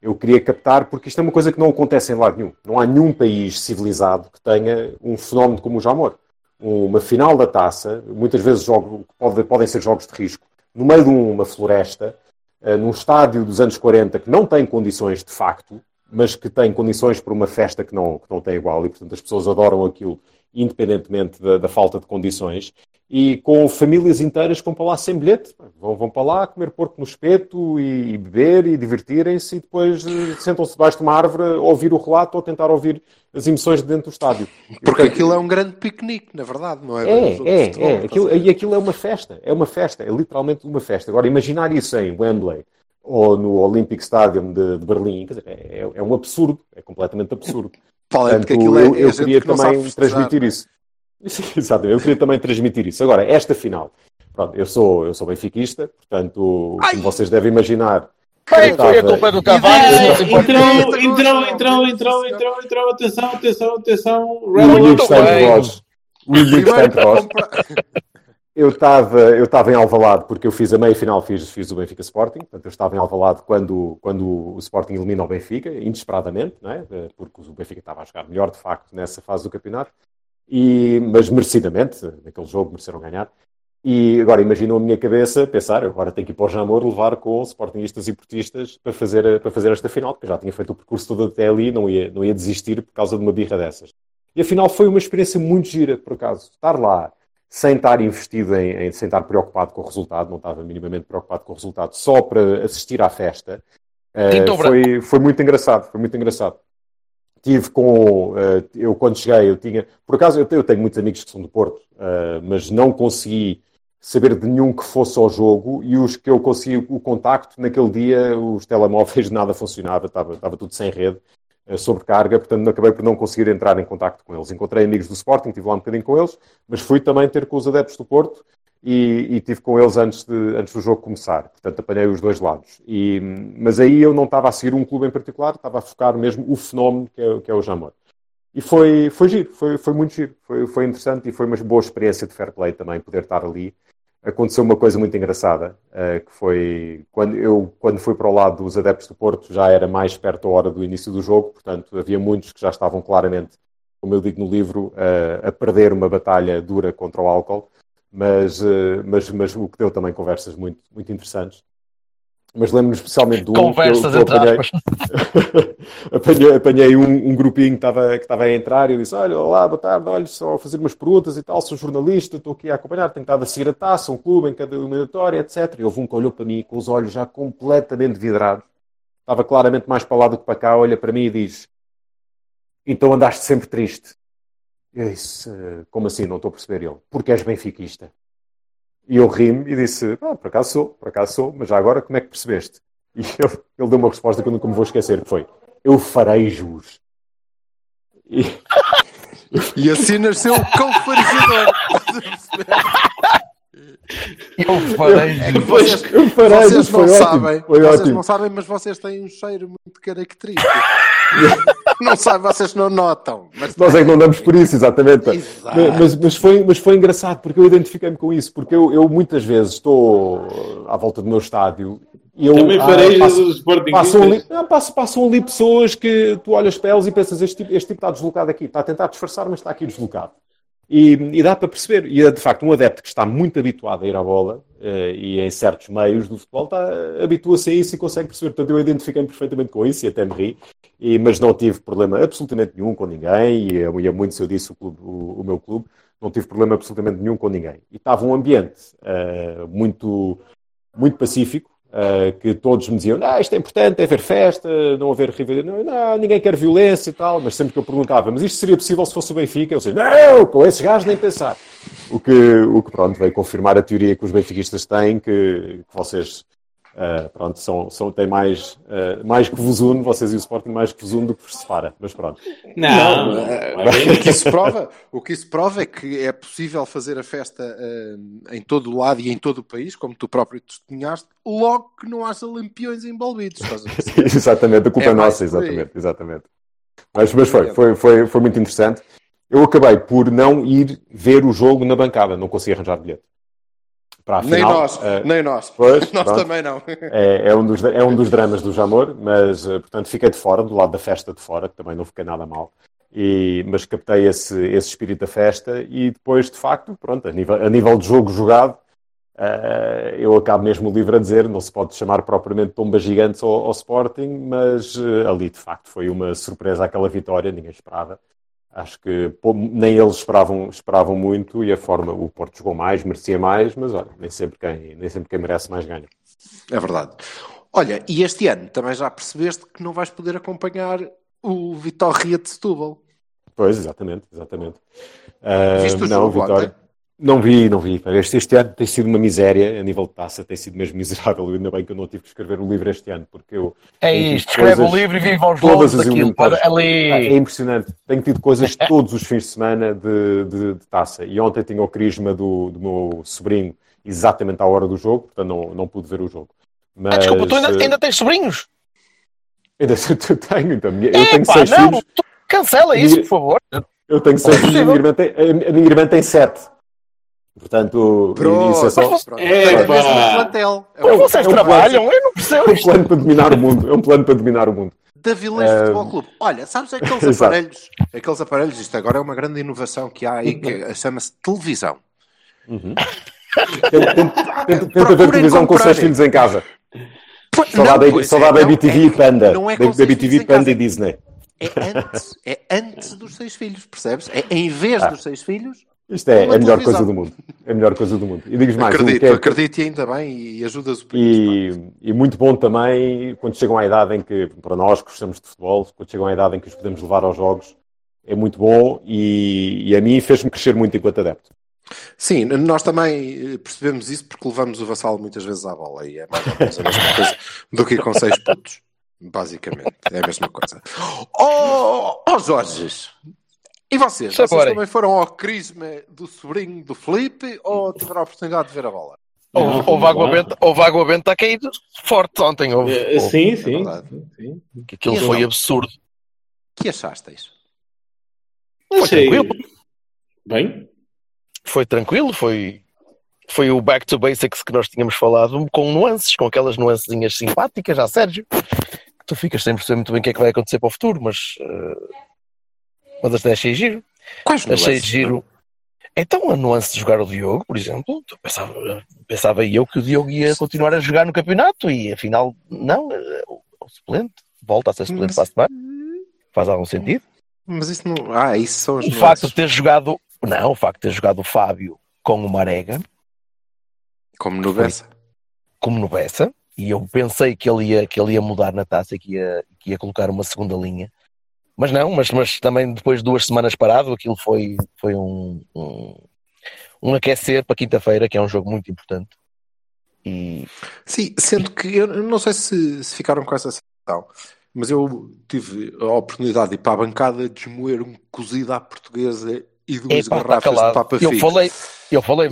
Eu queria captar, porque isto é uma coisa que não acontece em lado nenhum. Não há nenhum país civilizado que tenha um fenómeno como o Jamor. Uma final da taça, muitas vezes jogo, pode, podem ser jogos de risco, no meio de uma floresta, uh, num estádio dos anos 40 que não tem condições de facto, mas que tem condições para uma festa que não, que não tem igual, e portanto as pessoas adoram aquilo, independentemente da, da falta de condições, e com famílias inteiras que vão para lá sem bilhete, vão, vão para lá comer porco no espeto e, e beber e divertirem-se, e depois uh, sentam-se debaixo de uma árvore a ouvir o relato ou tentar ouvir as emoções de dentro do estádio. Porque portanto, aquilo é um grande piquenique, na verdade, não é? É, é, é. Aquilo, e aquilo é uma festa, é uma festa, é literalmente uma festa. Agora, imaginar isso em Wembley, ou no Olympic Stadium de, de Berlim, dizer, é, é, um absurdo, é completamente absurdo. Portanto, que aquilo é, eu, eu queria também transmitir isso. Exatamente, eu queria também transmitir isso. Agora, esta final, pronto, eu sou, eu sou benfiquista, portanto, Ai. como vocês devem imaginar. Bem, foi a culpa do cavalo. Entrou, entrou, entrou, entrou, entrou, entrou, atenção, atenção, atenção. Muito bem. Eu estava eu estava em Alvalade porque eu fiz a meia final, fiz, fiz o Benfica Sporting, portanto eu estava em Alvalade quando, quando o Sporting elimina o Benfica, inesperadamente, não é? porque o Benfica estava a jogar melhor de facto nessa fase do campeonato, e, mas merecidamente, naquele jogo mereceram ganhar. E agora imaginam a minha cabeça pensar, agora tenho que ir para o Jamor levar com sportingistas e portistas para fazer, para fazer esta final, porque eu já tinha feito o percurso todo até ali não ia, não ia desistir por causa de uma birra dessas. E afinal foi uma experiência muito gira, por acaso. Estar lá, sem estar investido em, em, sem estar preocupado com o resultado, não estava minimamente preocupado com o resultado, só para assistir à festa. Uh, foi, foi muito engraçado, foi muito engraçado. Tive com, uh, eu quando cheguei, eu tinha, por acaso eu tenho, eu tenho muitos amigos que são do Porto, uh, mas não consegui saber de nenhum que fosse ao jogo e os que eu consegui o contacto, naquele dia os telemóveis nada funcionava, estava, estava tudo sem rede. a sobrecarga, portanto acabei por não conseguir entrar em contacto com eles. Encontrei amigos do Sporting, estive lá um bocadinho com eles, mas fui também ter com os adeptos do Porto e, e tive com eles antes, de, antes do jogo começar. Portanto, apanhei os dois lados. E, mas aí eu não estava a seguir um clube em particular, estava a focar mesmo o fenómeno que é, que é o Jamor. E foi, foi giro, foi, foi muito giro, foi, foi interessante e foi uma boa experiência de fair play também, poder estar ali. Aconteceu uma coisa muito engraçada, uh, que foi quando eu quando fui para o lado dos adeptos do Porto, já era mais perto da hora do início do jogo, portanto havia muitos que já estavam claramente, como eu digo no livro, uh, a perder uma batalha dura contra o álcool, mas, uh, mas, mas o que deu também conversas muito, muito interessantes mas lembro-me especialmente do Conversas que eu, que eu apanhei, apanhei, apanhei um, um, grupinho que estava, que estava a entrar e eu disse, olha, olá, boa tarde, olha, só a fazer umas perguntas e tal, sou jornalista, estou aqui a acompanhar, tenho estado a seguir a taça, um clube em cada eliminatória, etc. E houve um que olhou para mim com os olhos já completamente vidrados, estava claramente mais para lá do que para cá, olha para mim e diz, então andaste sempre triste. Eu disse, como assim, não estou a perceber ele? Porque és benfiquista. E eu ri-me e disse, ah, por acaso sou, por acaso sou, mas já agora como é que percebeste? E ele, ele deu uma resposta que eu nunca me vou esquecer, que foi, eu farei jus. E, e assim nasceu o cão farizador. Eu farei é vocês, eu farei vocês não foi sabem, ótimo, foi vocês ótimo. não sabem, mas vocês têm um cheiro muito característico. não sabem, vocês não notam. Mas Nós é que não damos por isso, exatamente. Exato. Mas, mas, foi, mas foi engraçado, porque eu identifiquei-me com isso, porque eu, eu muitas vezes estou à volta do meu estádio e eu Também ah, farei passo- os. Passam ali, não, passam, passam ali pessoas que tu olhas para elas e pensas, este tipo, este tipo está deslocado aqui, está a tentar disfarçar, mas está aqui deslocado. E, e dá para perceber. E é de facto um adepto que está muito habituado a ir à bola eh, e em certos meios do futebol habitua-se a isso e consegue perceber. Portanto, eu identifiquei-me perfeitamente com isso e até me ri. E, mas não tive problema absolutamente nenhum com ninguém. E, e a muito se eu disse o, clube- o- o meu clube, não tive problema absolutamente nenhum com ninguém. E estava um ambiente eh, muito, muito pacífico. Eh, que todos me diziam, ah, isto é importante, é haver festa, não haver rivalidade, não, não, ninguém quer violência e tal, mas sempre que eu perguntava, mas isto seria possível se fosse o Benfica? Eu dizia, não, com esses gajos nem pensar. O que, o que pronto, veio confirmar a teoria que os benfiquistas têm, que, que vocês eh, pronto, são, são, têm mais, eh, mais que vos une, vocês e o Sporting mais que vos une do que vos separa, mas pronto. Não, eh, não, é o, que isso prova, o que isso prova é que é possível fazer a festa eh, em todo o lado e em todo o país, como tu próprio testemunhaste, logo que não haja lampiões envolvidos. Exatamente, a culpa É é, nossa, exatamente, exatamente. Mas, mas foi, foi, foi, foi muito interessante. Eu acabei por não ir ver o jogo na bancada, não consegui arranjar bilhete. Para a nem final, nós, eh, nem nós. pois, nós pronto. também não. É, é um dos, é um dos dramas do Jamor, mas, eh, portanto, fiquei de fora, do lado da festa de fora, que também não fiquei nada mal. E, mas captei esse, esse espírito da festa e depois, de facto, pronto, a nível, a nível de jogo jogado, eh, eu acabo mesmo o livro a dizer, não se pode chamar propriamente tombas gigantes ao, ao Sporting, mas ali, de facto, foi uma surpresa aquela vitória, ninguém esperava. Acho que nem eles esperavam, esperavam muito e a forma, o Porto jogou mais, merecia mais, mas olha, nem sempre quem, nem sempre quem merece mais ganha. É verdade. Olha, e este ano também já percebeste que não vais poder acompanhar o Vitória de Setúbal. Pois, exatamente, exatamente. Ah, Viste o não, jogo Vitória. Não vi, não vi. Este, este ano tem sido uma miséria a nível de taça, tem sido mesmo miserável. Ainda bem que eu não tive que escrever o livro este ano, porque eu. É isto, escreve o livro e viva os todas as daquilo. Para eliminatórias. Ah, É ali. impressionante. Tenho tido coisas todos os fins de semana de, de- de taça. E ontem tinha o crisma do, do meu sobrinho exatamente à hora do jogo, portanto não, não pude ver o jogo. Mas, Ah, desculpa, tu ainda, eh, ainda tens sobrinhos? ainda eu tenho, então, eu tenho seis não, filhos. cancela isso, por favor. Eu tenho seis é filhos, a minha irmã tem, a a minha irmã tem sete. Portanto, Pronto, isso é só pronto. É, um plantel. É Mas um- vocês é um trabalham, eu não é percebo um isto. plano para dominar o mundo. É um plano para dominar o mundo. Da Vilãs Eh, Futebol Clube. Olha, sabes aqueles aparelhos, aqueles aparelhos, isto agora é uma grande inovação que há aí, que chama-se televisão. Tenta, tenta, tenta- tenta ver televisão com os seus filhos em casa. Pois, Só dá, não, da- pois só é, não, Baby TV é- e Panda. Não é com Baby TV, Panda e Disney. É antes, é antes dos seis filhos, percebes? É em vez Ah. dos seis filhos. Isto é, Uma é a melhor televisão. coisa do mundo. É a melhor coisa do mundo. E digo mais, acredito, que é- acredito e ainda bem e ajudas o país. E, e muito bom também quando chegam à idade em que, para nós que gostamos de futebol, quando chegam à idade em que os podemos levar aos jogos, é muito bom e, e a mim fez-me crescer muito enquanto adepto. Sim, nós também eh, percebemos isso porque levamos o vassalo muitas vezes à bola e é mais ou menos a mesma coisa do que com seis pontos. Basicamente, é a mesma coisa. Oh, oh Jorge! E vocês? Saborem. Vocês também foram ao crisma do sobrinho do Felipe ou tiveram a oportunidade de ver a bola? Houve, houve água benta, houve água benta a cair forte ontem. Houve, Eh, houve. Sim, é sim. verdade. sim. Que Aquilo E foi então? absurdo. que achasteis? Achei tranquilo. bem. Foi tranquilo, foi, foi o back to basics que nós tínhamos falado, com nuances, com aquelas nuancezinhas simpáticas, já Sérgio. Que tu ficas sem perceber muito bem o que é que vai acontecer para o futuro, mas. eh, mas até achei giro. Quais Achei nuances? giro. Então, a nuance de jogar o Diogo, por exemplo, pensava, pensava eu que o Diogo ia continuar a jogar no campeonato e afinal, não, é o, o suplente volta a ser suplente para a semana. Faz algum sentido? Mas isso não. Ah, isso são as O nuances. facto de ter jogado, não, o facto de ter jogado o Fábio com o Marega, Como no Bessa. como no Bessa, e eu pensei que ele ia, que ele ia mudar na taça, que ia, que ia colocar uma segunda linha. Mas não, mas, mas também depois de duas semanas parado, aquilo foi, foi um, um, um aquecer para quinta-feira, que é um jogo muito importante. E Sim, sendo que eu não sei se, se ficaram com essa sensação, mas eu tive a oportunidade de ir para a bancada desmoer um cozido à portuguesa e duas Epá, tá garrafas de calado. Papa Eu falei, eu falei,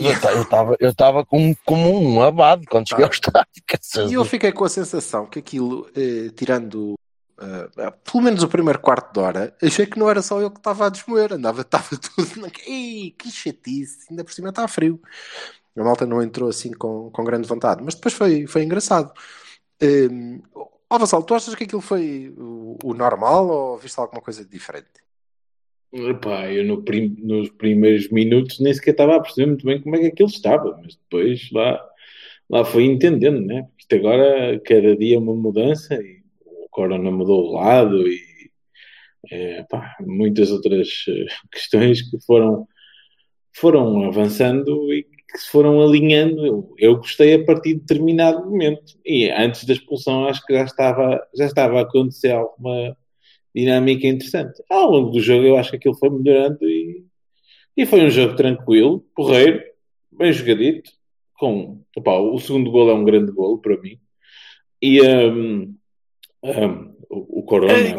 eu estava eu com, como um abado quando cheguei ao estádio. E eu fiquei com a sensação que aquilo, eh, tirando eh, pelo menos o primeiro quarto de hora, achei que não era só eu que estava a desmoer, andava, estava tudo. Ei, que chatice, ainda por cima está frio. A malta não entrou assim com, com grande vontade, mas depois foi, foi engraçado. Um, Ó Vassal, tu achas que aquilo foi o, o normal ou viste alguma coisa de diferente? Epá, eu no prim- nos primeiros minutos nem sequer estava a perceber muito bem como é que aquilo estava, mas depois lá, lá foi entendendo, né? Isto agora, cada dia é uma mudança e Corona mudou o lado e eh, pá, muitas outras eh, questões que foram, foram avançando e que se foram alinhando. Eu, gostei a partir de determinado momento e antes da expulsão acho que já estava, já estava a acontecer alguma dinâmica interessante. Ao longo do jogo eu acho que aquilo foi melhorando e, e foi um jogo tranquilo, porreiro, bem jogadito, com opá, o segundo gol é um grande gol para mim. E hum, hum, o, o Corona É,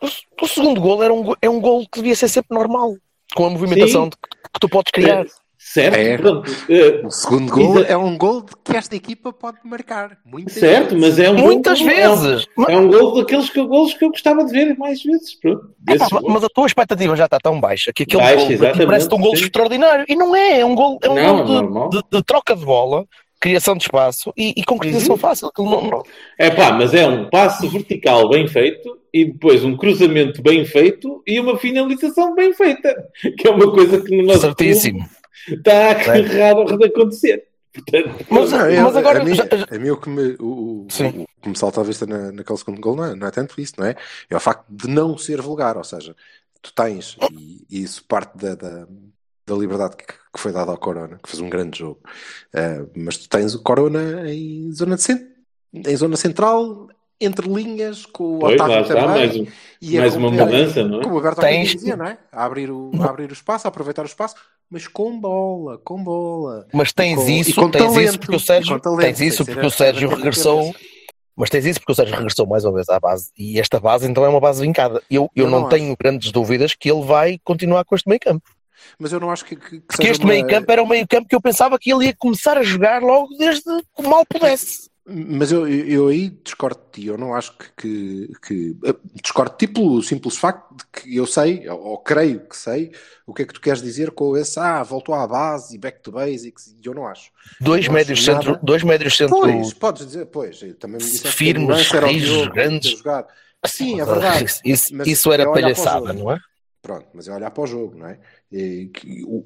O, o segundo gol era um, é um gol que devia ser sempre normal, com a movimentação de- que tu podes criar. certo, É. pronto, eh, O segundo gol é um gol que esta equipa pode marcar. Muitas certo, vezes. mas é um Muitas gol, é um- vezes. Mas, É um gol daqueles que, golos que eu gostava de ver mais vezes. Pronto, desses golos. mas a tua expectativa já está tão baixa que aquele Baixa, gol parece um gol sim. extraordinário. E não é, é um gol, é um Não, gol é de, normal. de- de troca de bola, criação de espaço e, e concretização Uhum. fácil. Não- não- É pá, mas é um passo vertical bem feito e depois um cruzamento bem feito e uma finalização bem feita, que é uma coisa que no nosso certíssimo. está Certo. raro de acontecer. Portanto, Mas, Não, eu- mas agora. a, mim, a mim o que me, o, o- Sim. o que me salta à vista na, naquele segundo gol não é, não é tanto isso, não é? É o facto de não ser vulgar, ou seja, tu tens, e, e isso parte da, da, da liberdade que, que foi dada ao Corona, que fez um grande jogo, eh, mas tu tens o Corona em zona, de em zona central, entre linhas, com o pois, Otávio também. mais, um- e a mais uma mudança, não é? Como o Alberto Tens- dizia, não é? A abrir, o, a abrir o espaço, a aproveitar o espaço, mas com bola, com bola. Mas tens com- isso, com tens talento, isso porque o Sérgio, talento, tens isso porque o Sérgio regressou, mas tens isso porque o Sérgio regressou mais uma vez à base e esta base então é uma base vincada. Eu, eu, Eu não, não tenho grandes dúvidas que ele vai continuar com este meio campo. Mas eu não acho que, que, que Porque este uma- meio campo era o meio campo que eu pensava que ele ia começar a jogar logo desde que mal pudesse. Mas eu, eu, aí discordo de ti. Eu não acho que. que, que eh, discordo de ti pelo simples facto de que eu sei, ou, creio que sei, o que é que tu queres dizer com esse. Ah, voltou à base e back to basics. E eu não acho. Dois Não médios acho nada. centro, dois médios centro Pois, podes dizer, pois. eu Também me disseste que Firmes, o rijos, grandes. Sim, é verdade. Isso, isso, era é palhaçada, não é? Pronto, mas é olhar para o jogo, não é? E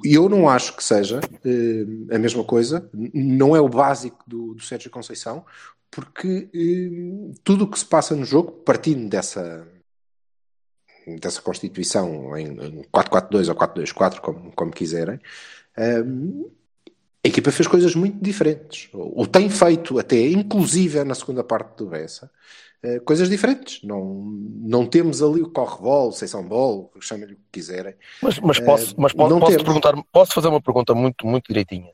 eu não acho que seja eh, a mesma coisa, não é o básico do, do Sérgio Conceição, porque eh, tudo o que se passa no jogo, partindo dessa, dessa constituição em, em 4-4-2 ou 4-2-4, como, como quiserem, eh, a equipa fez coisas muito diferentes, ou tem feito até, inclusive na segunda parte do Bessa, eh, coisas diferentes. Não, não temos ali o corre-bol, o seição-bol, chamem-lhe o que quiserem. Mas, mas posso, mas posso, posso, perguntar, posso fazer uma pergunta muito, muito direitinha.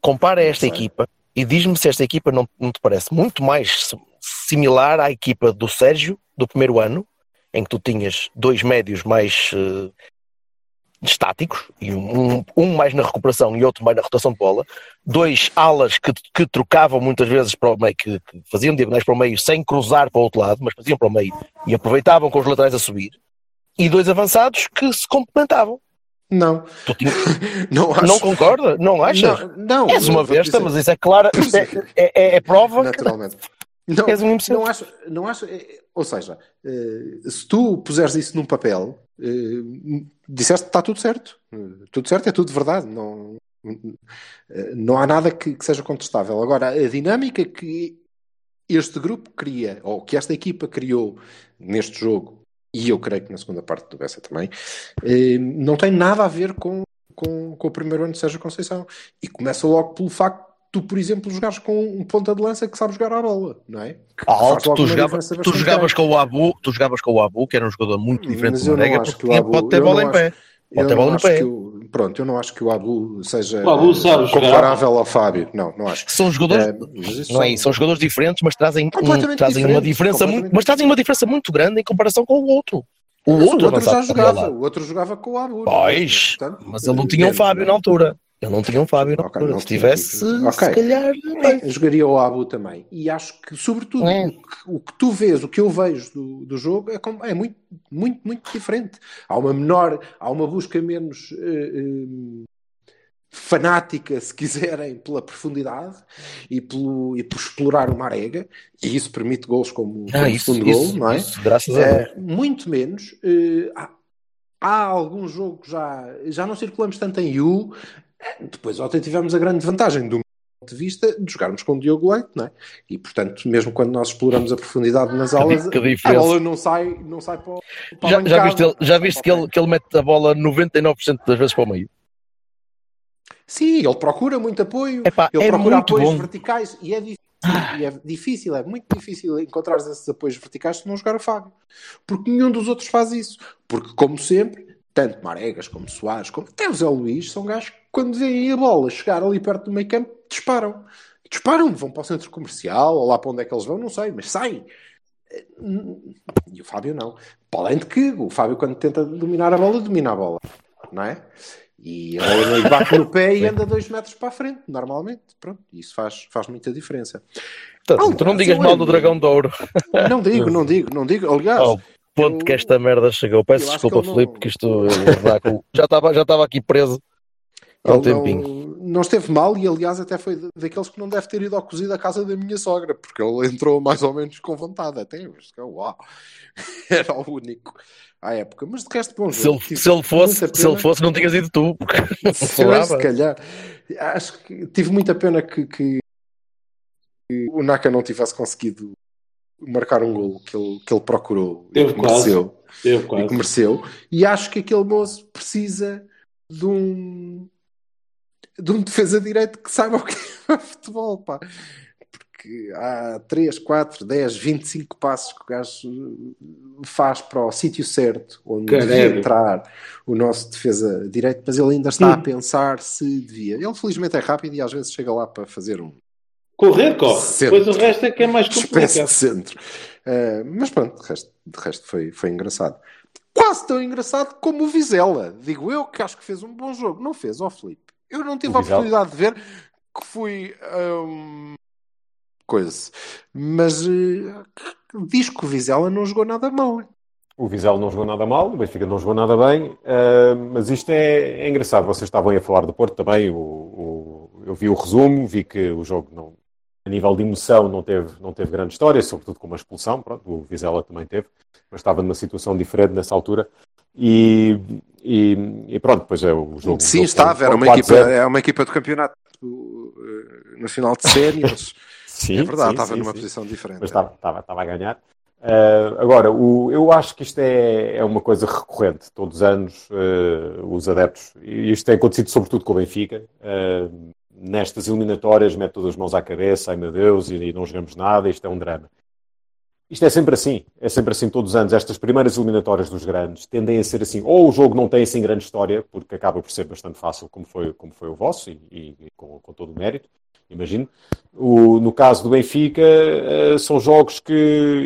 Compara esta equipa e diz-me se esta equipa não, não te parece muito mais similar à equipa do Sérgio, do primeiro ano, em que tu tinhas dois médios mais uh, estáticos, e um, um, mais na recuperação e outro mais na rotação de bola, dois alas que, que trocavam muitas vezes para o meio, que, que, faziam diagonais para o meio sem cruzar para o outro lado, mas faziam para o meio e aproveitavam com os laterais a subir, e dois avançados que se complementavam. Não. Tinha... não, acho... não concorda? Não achas? Não, não És uma besta, mas isso é claro, isso é, é, é, é prova. Naturalmente. Que... Não, és um não acho, não acho, ou seja, eh, se tu puseres isso num papel, disseste que está tudo certo. Tudo certo, é tudo verdade. Não, não há nada que, que seja contestável. Agora, a dinâmica que este grupo cria, ou que esta equipa criou neste jogo, e eu creio que na segunda parte do Bessa também, eh, não tem nada a ver com, com, com o primeiro ano de Sérgio Conceição. E começa logo pelo facto tu, por exemplo, jogares com um ponta de lança que sabe jogar a bola, não é? Alto, tu, jogava, tu jogavas com o Abu, tu jogavas com o Abu, que era um jogador muito diferente do Marega, porque Abu, pode ter bola em pé. Pode ter bola no pé. O, pronto, eu não acho que o Abu seja o Abu sabe comparável jogar. ao Fábio. Não, não acho. São jogadores, é, não é isso, são jogadores diferentes, mas trazem, um, trazem uma diferença muito, mas trazem uma diferença muito grande em comparação com o outro. O outro, o outro já jogava, o outro jogava com o Abu. Pois, portanto, mas ele não tinha um Fábio na altura. Ele não tinha um Fábio na okay, altura. Se tivesse, okay. se calhar. É, jogaria o Abu também. E acho que, sobretudo, é. o, que, o, que, tu vês, o que eu vejo do, do jogo é, é, muito, muito, muito diferente. Há uma menor, há uma busca menos. Uh, uh, fanática, se quiserem, pela profundidade e, pelo, e por explorar o Marega, e isso permite gols como, ah, o segundo gol, não é? Isso, graças a Deus. Uh, muito menos. Uh, há, há alguns jogos já, já não circulamos tanto em U. Depois ontem tivemos a grande vantagem do ponto de vista de jogarmos com o Diogo Leite, não é? E portanto, mesmo quando nós exploramos a profundidade nas aulas, a bola não sai, não sai para, para já, já viste, ele, já viste que, ele, que ele mete a bola 99% das vezes para o meio? Sim, ele procura muito apoio, Epá, ele é procura apoios bom. verticais e é difícil, e é difícil, é muito difícil encontrar esses apoios verticais se não jogar o Fábio. Porque nenhum dos outros faz isso. Porque, como sempre, tanto Maregas como Soares, como até o Zé Luís, são gajos que quando veem a bola chegar ali perto do meio campo, disparam. Disparam, vão para o centro comercial, ou lá para onde é que eles vão, não sei, mas saem. E o Fábio não. Para além de que o Fábio, quando tenta dominar a bola, domina a bola. Não é? E bola bate no pé e anda dois metros para a frente, normalmente. Pronto, isso faz, faz muita diferença. Então, tu não digas mal do Dragão de Ouro. Não digo, não digo, não digo. Aliás, oh, ponto eu, que esta merda chegou. Peço desculpa, que Filipe, não... que isto já estava já estava aqui preso há um tempinho. Não, não, esteve mal e, aliás, até foi daqueles que não deve ter ido ao cozido à casa da minha sogra, porque ele entrou mais ou menos com vontade. Até, uau, era o único à época. Mas de resto, bom se ele, se ele fosse, se ele fosse, não tinhas ido tu. se, se calhar. Acho que tive muita pena que, que, o Naka não tivesse conseguido marcar um gol que ele, que ele procurou Teve e mereceu. Teve quase. E mereceu. E acho que aquele moço precisa de um de um defesa direito que saiba o que é futebol, pá que há 3, 4, 10, 25 passos que o gajo faz para o sítio certo, onde Caramba. devia entrar o nosso defesa direito, mas ele ainda está a pensar se devia. Ele felizmente é rápido e às vezes chega lá para fazer um. Correr, corre. Centro. Depois o resto é que é mais complicado. Espécie de centro. Uh, mas pronto, de resto, de resto foi, foi engraçado. Quase tão engraçado como o Vizela. Digo eu que acho que fez um bom jogo. Não fez, ó oh, Felipe. Eu não tive o a oportunidade de ver que fui. Um coisa. Mas uh, diz que o Vizela não jogou nada mal. O Vizela não jogou nada mal, o Benfica não jogou nada bem, uh, mas isto é, é, engraçado. Vocês estavam aí a falar do Porto também. O, o, eu vi o resumo, vi que o jogo, não, a nível de emoção, não teve, não teve grande história, sobretudo com uma expulsão. Pronto, o Vizela também teve, mas estava numa situação diferente nessa altura. E, e, e pronto, depois é o jogo. Sim, jogo estava, era uma, equipa, é uma equipa do campeonato uh, nacional de séniores. Sim, é verdade, sim, estava sim, numa sim. posição diferente. Mas estava, estava, estava a ganhar. Uh, agora, o, eu acho que isto é, é uma coisa recorrente. Todos os anos, uh, os adeptos, e isto tem acontecido sobretudo com o Benfica, uh, nestas eliminatórias, mete todas as mãos à cabeça, ai meu Deus, e, e, não jogamos nada, isto é um drama. Isto é sempre assim, é sempre assim todos os anos. Estas primeiras eliminatórias dos grandes tendem a ser assim, ou o jogo não tem assim grande história, porque acaba por ser bastante fácil, como foi, como foi o vosso, e, e- com, com todo o mérito, imagino. O- no caso do Benfica, eh, são jogos que,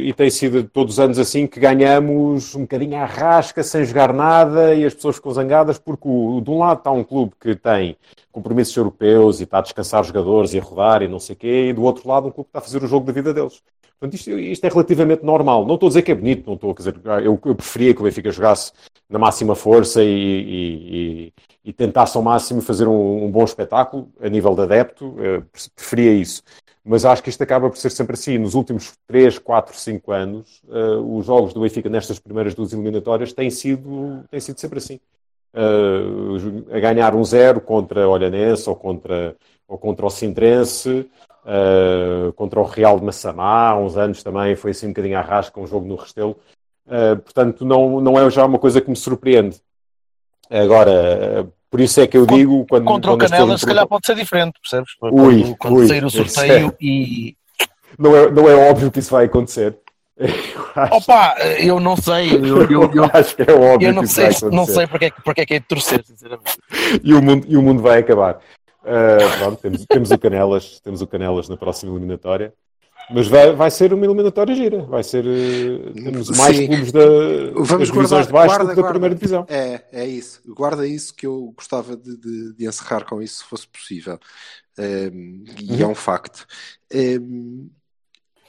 e tem sido todos os anos assim, que ganhamos um bocadinho à rasca, sem jogar nada, e as pessoas ficam zangadas, porque o- de um lado está um clube que tem compromissos europeus e está a descansar jogadores e a rodar e não sei o quê, e do outro lado um clube que está a fazer o jogo da vida deles. Portanto, isto, isto é relativamente normal. Não estou a dizer que é bonito, não estou a dizer. Eu, eu preferia que o Benfica jogasse na máxima força e, e- e- e tentasse ao máximo fazer um, um bom espetáculo a nível de adepto. eh, preferia isso. Mas acho que isto acaba por ser sempre assim. Nos últimos 3, 4, 5 anos, eh, os jogos do Benfica nestas primeiras duas eliminatórias têm sido, têm sido sempre assim. Eh, a ganhar um zero contra o Olhanense ou contra, ou contra o Sintrense. Uh, contra o Real de Massamá, há uns anos também foi assim um bocadinho à rasca, um jogo no Restelo. Uh, portanto, não, não é já uma coisa que me surpreende. Agora, por isso é que eu digo quando. Contra quando o Canela, se calhar pode ser diferente, percebes? Ui, quando quando ui, sair o isso é- sorteio e. Não é, não é óbvio que isso vai acontecer. Eu Opa, eu não sei. Eu, eu, eu, acho que é óbvio eu não que isso sei, não sei porque é, que- porque é que é de torcer, sinceramente. e, o mundo, e o mundo vai acabar. Uh, pronto, temos, temos o Canelas, temos o Canelas na próxima eliminatória. Mas vai, vai ser uma eliminatória gira. Vai ser. uh, temos mais Sim. clubes da, Vamos das divisões guardar- de baixo guarda, do que da guarda. primeira divisão. É, é isso. Guarda isso que eu gostava de, de- de encerrar com isso, se fosse possível. Ehm, e Uhum. é um facto. Ehm,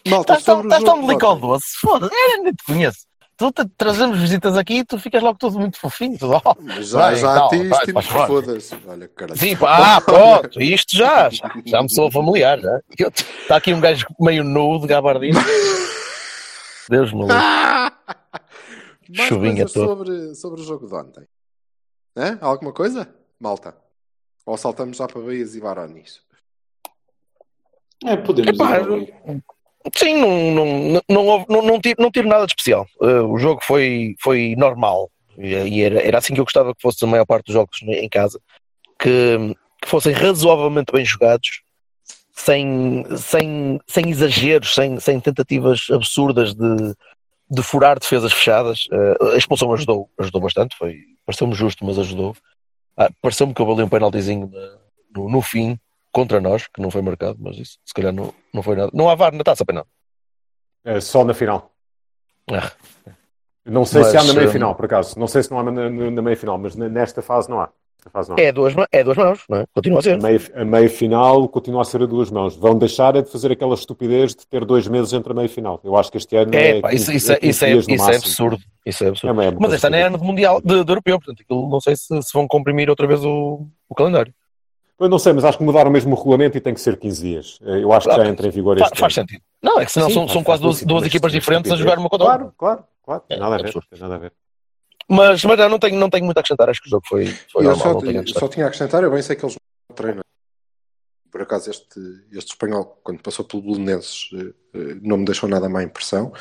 malta, Estás tão, estás tão doce. Foda-se, eu nem te conheço. Tu te, trazemos visitas aqui e tu ficas logo todo muito fofinho. Tudo, oh, Mas Já, vai, já tal, te vai, isto, faz favor. foda-se. Olha, caralho. Sim, pá, ah, pronto, isto já, já, já me sou familiar, já. Está aqui um gajo meio nu de gabardina. Deus me livre. Mais Chuvinha toda. sobre, sobre o jogo de ontem. Hã? Alguma coisa? Malta. Ou saltamos já para Bahias e Baronis? É, podemos Epá, ir. Sim, não, não, não, não, não, tiro, não tiro nada de especial. Uh, o jogo foi, foi normal e, era, era assim que eu gostava que fosse a maior parte dos jogos em casa, que, que fossem razoavelmente bem jogados, sem, sem, sem exageros, sem, sem tentativas absurdas de, de furar defesas fechadas. Uh, a expulsão ajudou, ajudou bastante, foi, pareceu-me justo, mas ajudou. Ah, pareceu-me que houve ali um penaltizinho na- no, no fim contra nós, que não foi marcado, mas isso se calhar não, não foi nada. Não há VAR na taça, penal. É, só na final. Ah. Não sei Mas, se há na meia hum, final, por acaso. Não sei se não há na, na- na meia final, mas ne- nesta fase não há. Fase não há. É duas, é duas mãos, não é? Continua a ser. A meia, a meia final continua a ser a duas mãos. Vão deixar é de fazer aquela estupidez de ter dois meses entre a meia final. Eu acho que este ano é, É, pá, isso, 15 isso, é, 15 isso, é, isso é absurdo. Isso é absurdo. É é Mas este ano é ano de mundial de, de europeu, portanto, aquilo não sei se, se vão comprimir outra vez o, o calendário. Eu não sei, mas acho que mudaram mesmo o regulamento e tem que ser 15 dias. Eh, Eu acho que Ah, já entra em vigor este faz ano. sentido. Não, é que senão Sim, são, faz- são faz quase duas, duas equipas é diferentes a jogar uma contra a outra. Claro, claro, claro. É, nada a é ver. absurdo. Tem nada a ver. Mas, mas não, não, tenho, não tenho muito a acrescentar, acho que o jogo foi, foi eu normal, só, não tenho a eu só tinha a acrescentar, eu bem sei que eles treinam. Por acaso, este, este espanhol, quando passou pelo Belenenses, eh, eh, não me deixou nada má impressão.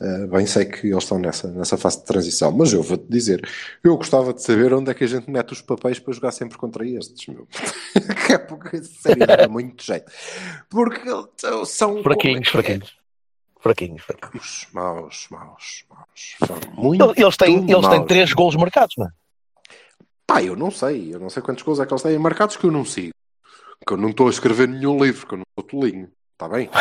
Eh, Bem sei que eles estão nessa, nessa fase de transição. Mas eu vou-te dizer, eu gostava de saber onde é que a gente mete os papéis para jogar sempre contra estes, meu. que é porque, sério, dá muito jeito. Porque são... Fraquinhos, fraquinhos. Fraquinhos, fraquinhos. Maus, maus, maus. São muito Eles, têm, eles têm maus. três golos marcados, não é? Pá, eu não sei. Eu não sei quantos gols é que eles têm marcados que eu não sigo. Que eu não estou a escrever nenhum livro, que eu não sou tolinho. Está bem?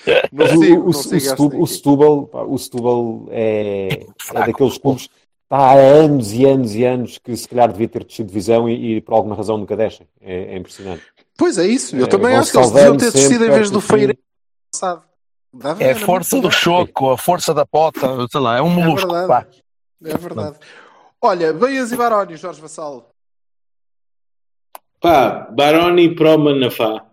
não Mas o- sigo, o, não sigo o. Setúbal, pá, o Setúbal é, é daqueles clubes que está há anos e anos e anos que se calhar devia ter descido divisão e, e por alguma razão nunca descem. É, é impressionante. Pois é isso. Eu É, também acho que eles deviam ter descido em vez do. Feira passado. Dava- É a força do choco, a força da pota, sei lá, é um É molusco. verdade. pá. É verdade. Olha, Beias e Baroni, Jorge Vassalo. Pá, Baroni pro Manafá.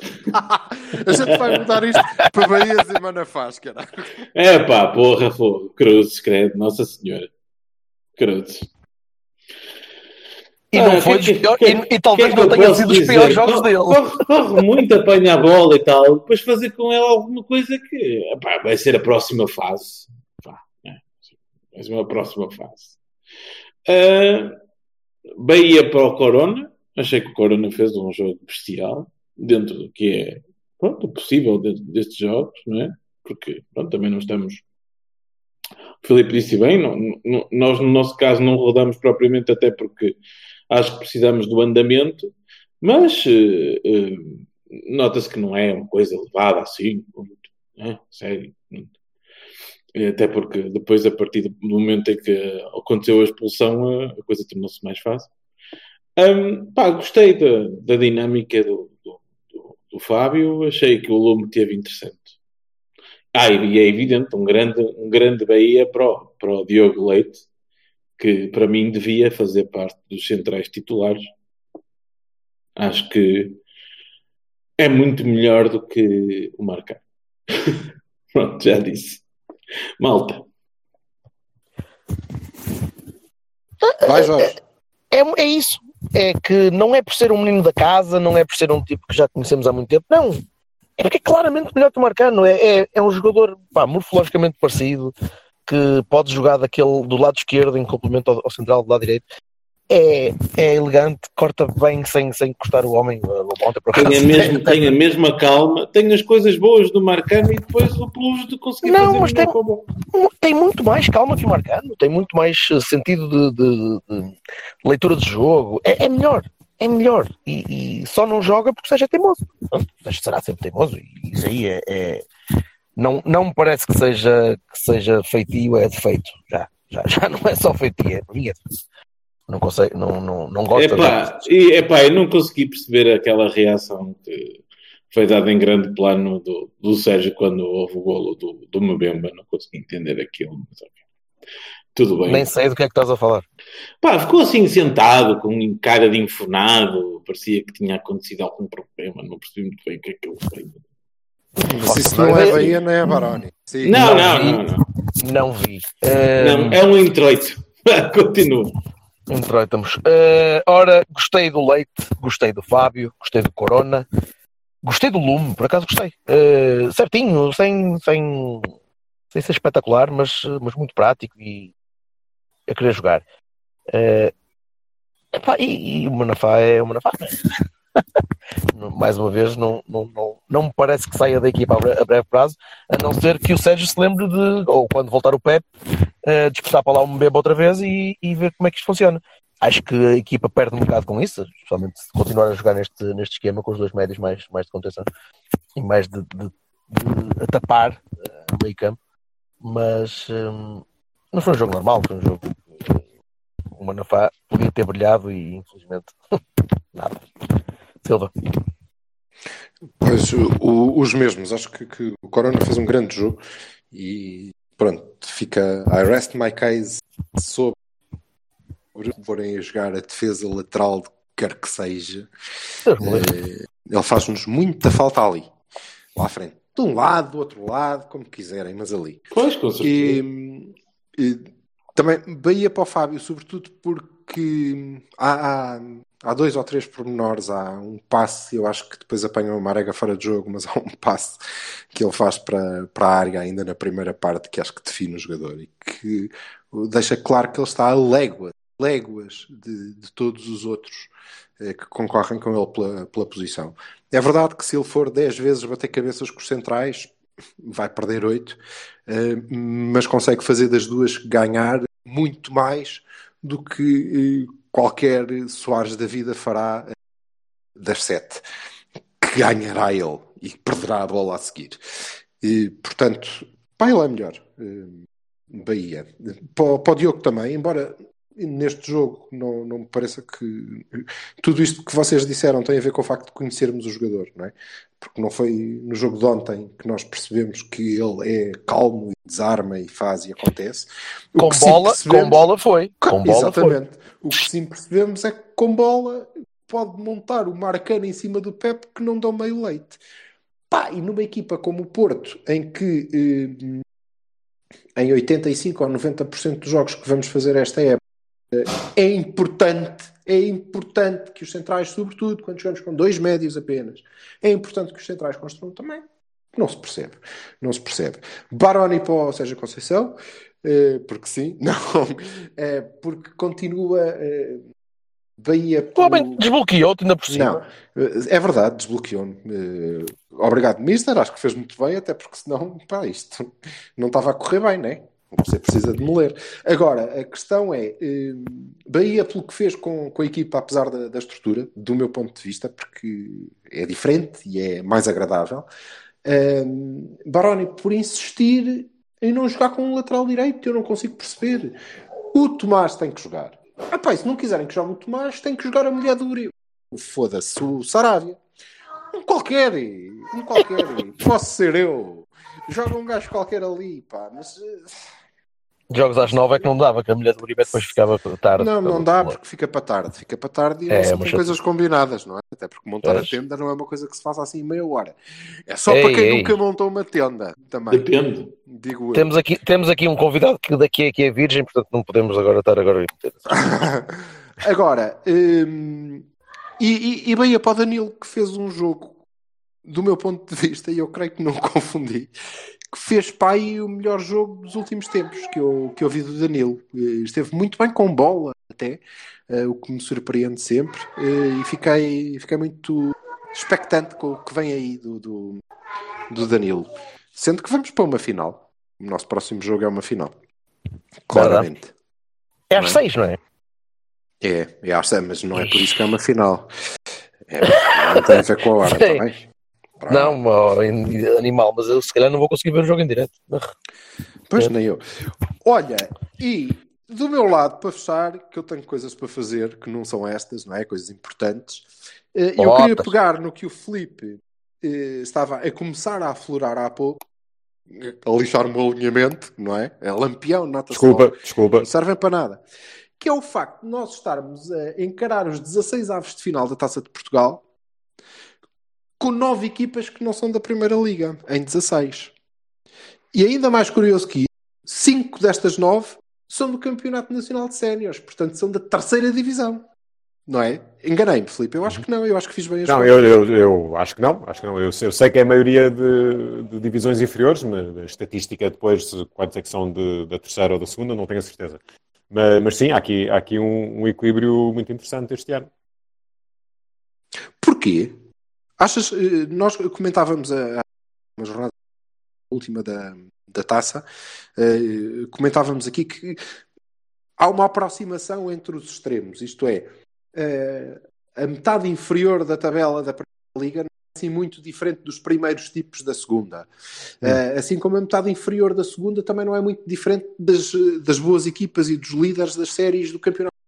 a gente vai mudar isto para Beias e Manafás, caralho. É pá, porra, fogo. Cruzes, credo, Nossa Senhora. Cruzes. E Ah, não foi que- dos que- piores, que- e, e talvez que é não eu tenha sido dos dizer? piores jogos corre, dele. Corre, corre muito, apanha a bola e tal, depois fazer com ela alguma coisa que epá, vai ser a próxima fase. Pá, é, vai ser uma próxima fase. Ah, Bahia para o Corona. Achei que o Corona fez um jogo bestial, dentro do que é pronto, possível de- destes jogos, não é? Porque pronto, também não estamos. O Filipe disse bem, não- não- nós no nosso caso não rodamos propriamente, até porque acho que precisamos do andamento, mas eh, eh, nota-se que não é uma coisa elevada assim, muito, né? sério. muito. Até porque depois, a partir do momento em que aconteceu a expulsão, a, coisa tornou-se mais fácil. Hum, pá, gostei da, da dinâmica do, do, do- do Fábio, achei que o Lume teve interessante. Ah, e é evidente, um grande, um grande Bahia para o, para o Diogo Leite, que para mim devia fazer parte dos centrais titulares. Acho que é muito melhor do que o Marcar. Pronto, já disse. Malta. Vai, Jorge. É, é isso. É que não é por ser um menino da casa, não é por ser um tipo que já conhecemos há muito tempo, não. É porque é claramente melhor que o Marcano. É, é, é um jogador pá, morfologicamente parecido, que pode jogar daquele do lado esquerdo em complemento ao, ao central do lado direito. É, é elegante, corta bem sem, sem encostar o homem. Ontem, por Tem a, mesma, tem a mesma calma, tem as coisas boas do Marcano e depois o plus de conseguir Não, fazer mas tem- tem muito mais calma que o Marcano, tem muito mais eh, sentido de, de- de leitura de jogo. É, é melhor, é melhor. E, e só não joga porque seja teimoso. Pronto, mas será sempre teimoso. E isso aí é. é- Não, não me parece que seja, que seja feitio, é defeito. Já, já, já não é só feitio, é vinha. Não consegue, não, não, não gosta Epá, e, epá, eu não consegui perceber aquela reação que foi dada em grande plano do, do Sérgio quando houve o golo do, do Mbemba. Não consegui entender aquilo. Mas, ok. Tudo bem. Nem sei do que é que estás a falar. Pá, ficou assim sentado, com cara de enfunado. Parecia que tinha acontecido algum problema. Não percebi muito bem o que é que ele foi. Mas isso não é Bahia, nem é Baroni. Não, Não não, vi. não. Não, Não vi. Eh, não é um introito. Continua. Entroitamos. Uh, ora, gostei do Leite, gostei do Fábio, gostei do Corona, gostei do Lume, por acaso gostei. Uh, certinho, sem, sem, sem ser espetacular, mas, mas muito prático e a querer jogar. Uh, epá, e, e o Manafá é o Manafá. Mais uma vez, não, não, não, não me parece que saia da equipa a bre- a breve prazo, a não ser que o Sérgio se lembre de, ou quando voltar o Pep, uh, para lá um bebo outra vez e, e ver como é que isto funciona. Acho que a equipa perde um bocado com isso, especialmente se continuar a jogar neste, neste esquema com os dois médios mais, mais de contenção e mais de, de, de tapar uh, meio campo. Mas hum, não foi um jogo normal, foi um jogo o Manafá podia ter brilhado e infelizmente nada. Silva. Pois, o- o- os mesmos. Acho que, que o Corona fez um grande jogo e pronto, fica I rest my case sobre porem a jogar a defesa lateral de quer que seja. Eh, ele faz-nos muita falta ali, lá à frente. De um lado, do outro lado, como quiserem, mas ali. Pois, com certeza. E, e também Bahia para o Fábio, sobretudo porque há, há, há dois ou três pormenores. Há um passe, eu acho que depois apanha o Marega fora de jogo, mas há um passe que ele faz para, para a área ainda na primeira parte que acho que define o jogador e que deixa claro que ele está a léguas, léguas de, de todos os outros eh, que concorrem com ele pela, pela posição. É verdade que se ele for 10 vezes bater cabeças com os centrais, vai perder 8, mas consegue fazer das duas ganhar muito mais do que eh, qualquer Soares da vida fará eh, das 7, que ganhará ele e perderá a bola a seguir. E, portanto, pá, ele é melhor. Eh, Bahia. Para, para o Diogo também, embora neste jogo não, não me pareça que tudo isto que vocês disseram tem a ver com o facto de conhecermos o jogador, não é? Porque não foi no jogo de ontem que nós percebemos que ele é calmo e desarma e faz e acontece. O Com bola, percebemos- com bola foi. Com bola foi. Exatamente. O que sim percebemos é que com bola pode montar o Marcano em cima do Pep que não dão meio leite. Pá, e numa equipa como o Porto, em que eh, em 85 ou 90% dos jogos que vamos fazer esta época é importante, é importante que os centrais, sobretudo quando jogamos com dois médios apenas, é importante que os centrais construam também. Não se percebe. Não se percebe. Baroni para o Sérgio Conceição, eh, porque sim, não, é porque continua eh, Bahia. O homem desbloqueou-te ainda por cima. Não, é verdade, desbloqueou-me. Obrigado, Mister. Acho que fez muito bem, até porque senão, pá, isto não estava a correr bem, né? Você precisa de me ler. Agora, a questão é: eh, Bahia, pelo que fez com, com a equipa, apesar da, da estrutura, do meu ponto de vista, porque é diferente e é mais agradável, eh, Baroni, por insistir em não jogar com um lateral direito, eu não consigo perceber. O Tomás tem que jogar. Ah, pá, se não quiserem que jogue o Tomás, tem que jogar a mulher do Uri. Foda-se, o Sarávia. Um qualquer, um qualquer. Posso ser eu. Joga um gajo qualquer ali, pá, mas. Jogos às nove é que não dava, que a mulher do Uribe depois ficava tarde. Não, não dá porque fica para tarde. Fica para tarde e É, eu- coisas combinadas, não é? Até porque montar Pois. a tenda não é uma coisa que se faça assim em meia hora. É só Ei, para quem ei. nunca montou uma tenda também. Depende. Digo eu. Temos aqui, temos aqui um convidado que daqui aqui é virgem, portanto não podemos agora estar agora a meter. Agora, hum, e, e, e bem para o Danilo que fez um jogo, do meu ponto de vista, e eu creio que não confundi, que fez pai o melhor jogo dos últimos tempos que eu, que eu vi do Danilo. Eh, Esteve muito bem com bola, até, eh, o que me surpreende sempre, eh, e fiquei, fiquei muito expectante com o que vem aí do, do, do Danilo. Sendo que vamos para uma final. O nosso próximo jogo é uma final. Claramente. É às é? seis, não é? É, é às seis, mas não é por isso que é uma final. É, não tem a ver com a hora, está bem? Não, animal, mas eu se calhar não vou conseguir ver o jogo em direto. Pois nem eu. Olha, e do meu lado, para fechar, que eu tenho coisas para fazer que não são estas, não é? Coisas importantes. Eh, Eu queria pegar no que o Felipe eh, estava a começar a aflorar há pouco, a lixar-me o alinhamento, não é? É lampião, nota Desculpa, desculpa. Não servem para nada. Que é o facto de nós estarmos a encarar os 16 aves de final da Taça de Portugal com nove equipas que não são da Primeira Liga, em 16. E ainda mais curioso que isso, cinco destas nove são do Campeonato Nacional de Séniores, portanto são da terceira divisão. Não é? Enganei-me, Filipe. Eu acho que não, eu acho que fiz bem as Não, eu, eu, eu acho que não. Acho que não. Eu, sei- eu sei que é a maioria de, de divisões inferiores, mas a estatística depois, quantos é que são de- da terceira ou da segunda, não tenho a certeza. Mas, mas sim, há aqui, há aqui um, um equilíbrio muito interessante este ano. Porquê? Achas, eh, nós comentávamos a, uma jornada última da, da taça, eh, comentávamos aqui que há uma aproximação entre os extremos, isto é, eh, a metade inferior da tabela da Primeira Liga não é assim muito diferente dos primeiros tipos da segunda. Eh, assim como a metade inferior da segunda também não é muito diferente das, das boas equipas e dos líderes das séries do campeonato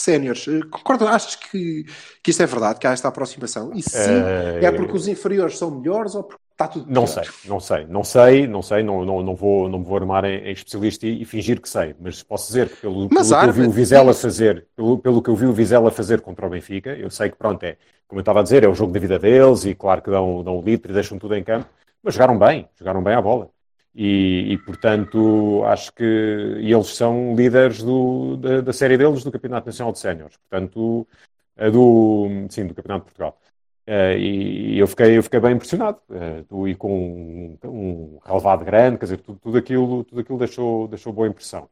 séniores. Eh, Concordas? Achas que, que isto é verdade, que há esta aproximação? E se sim, Eh, é porque os inferiores são melhores ou porque está tudo Não pior? sei, não sei, não sei, não sei, não, não, não, vou, não me vou armar em, em especialista e, e fingir que sei, mas posso dizer que pelo, pelo que eu vi o Vizela fazer, pelo, pelo que eu vi o Vizela fazer contra o Benfica, eu sei que pronto, é, como eu estava a dizer, é o jogo da vida deles e claro que dão, dão o litro e deixam tudo em campo, mas jogaram bem, jogaram bem à bola. E, e, portanto, acho que eles são líderes do, da, da série deles do Campeonato Nacional de Séniores, portanto, do, sim, do Campeonato de Portugal. Eh, e, eu fiquei, eu fiquei bem impressionado. tu e com um, um relevado grande, quer dizer, tudo, tudo aquilo, tudo aquilo deixou, deixou boa impressão.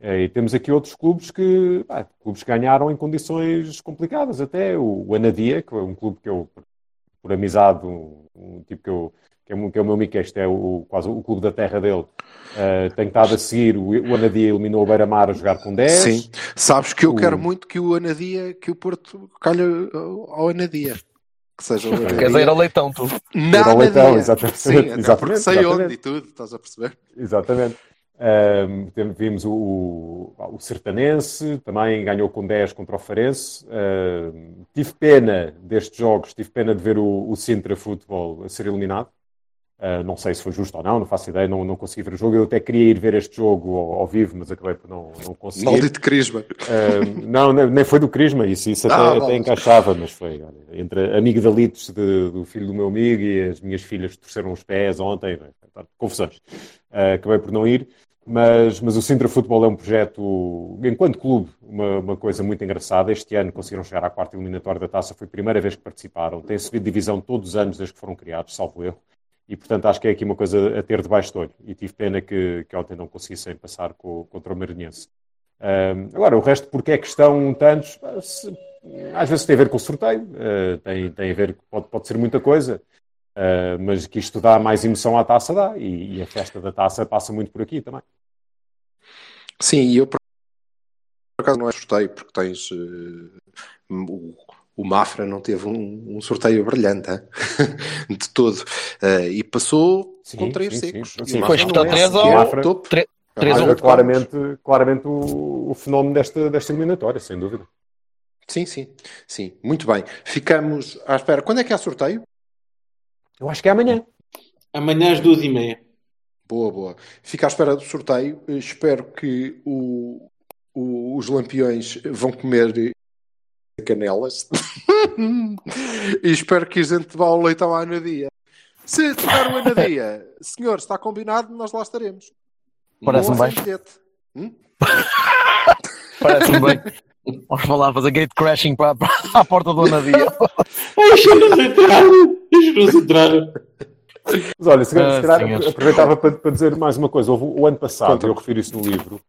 Eh, e temos aqui outros clubes que, clubes que ganharam em condições complicadas até. O, o Anadia, que é um clube que eu, por, por amizade, um, um tipo que eu que é, o- que é o meu amigo, este é o, quase o clube da terra dele, eh, tem estado a seguir. O, o Anadia eliminou o Beira-Mar a jogar com 10. Sim. Sabes que eu O- quero muito que o Anadia, que o Porto calhe ao ao Anadia. Que seja o Queres ir Anadia. ao leitão, tu? Na ao leitão, Anadia. exatamente, Sim, até porque exatamente, sei exatamente. onde e tudo, estás a perceber? Exatamente. Ahm, tem- vimos o, o, o Sertanense, também ganhou com 10 contra o Farense. Ahm, tive pena destes jogos, tive pena de ver o, o Sintra Futebol a ser eliminado. Ah, não sei se foi justo ou não, não faço ideia, não, não consegui ver o jogo. Eu até queria ir ver este jogo ao, ao vivo, mas acabei por não, não conseguir. Maldito Crisma. Ah, não, nem nem foi do Crisma, isso, isso até, Ah, até vale. encaixava, mas foi olha, entre amigdalitos de, do filho do meu amigo e as minhas filhas torceram os pés ontem, confusões. Ah, acabei por não ir, mas, mas o Sintra Futebol é um projeto, enquanto clube, uma, uma coisa muito engraçada. Este ano conseguiram chegar à quarta eliminatória da taça, foi a primeira vez que participaram, têm subido divisão todos os anos desde que foram criados, salvo erro. E, portanto, acho que é aqui uma coisa a ter debaixo do olho. E tive pena que, que ontem não conseguissem passar com, contra o Maranhense. Agora, o resto, porque é que estão tantos? Se- Às vezes tem a ver com o sorteio, uh, tem, tem a ver, pode, pode ser muita coisa. Uh, mas que isto dá mais emoção à taça, dá. E, e, a festa da taça passa muito por aqui também. Sim, e eu por acaso não é sorteio, porque tens. O Mafra não teve um, um sorteio brilhante de todo. Uh, e passou sim, com três secos. Sim, sim. Foi estar 3 ao Mafra, topo. é claramente, claramente o, o fenómeno desta, desta eliminatória, sem dúvida. Sim, sim, sim. Muito bem. Ficamos à espera. Quando é que há sorteio? Eu acho que é amanhã. Amanhã às duas e meia. Boa, boa. Fica à espera do sorteio. Espero que o, o, os lampiões vão comer canelas. e espero que a gente vá ao leitão à Anadia. Se tiver o Anadia, senhor, está combinado, nós lá estaremos. Parece-me bem. Hum? Parece-me bem. Vamos falar, fazer gate crashing para, para a porta do Anadia. Deixa-nos entrar! Deixa-nos entrar! Mas olha, se, ah, se calhar aproveitava para, para, dizer mais uma coisa. Houve, o ano passado, Conta. eu refiro isso no livro,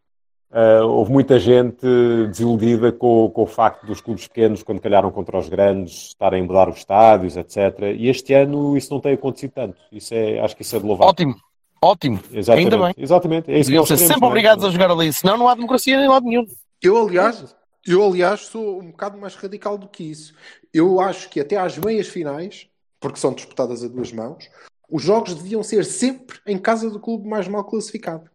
uh, houve muita gente desiludida com, com, o facto dos clubes pequenos, quando calharam contra os grandes, estarem a mudar os estádios, etc. E este ano isso não tem acontecido tanto. Isso é, acho que isso é de louvar. Ótimo. Ótimo. Exatamente. Ainda bem. Exatamente. É isso Deviam ser sempre obrigados a jogar ali, senão não há democracia em lado nenhum. Eu, aliás, eu, aliás, sou um bocado mais radical do que isso. Eu acho que até às meias finais, porque são disputadas a duas mãos, os jogos deviam ser sempre em casa do clube mais mal classificado.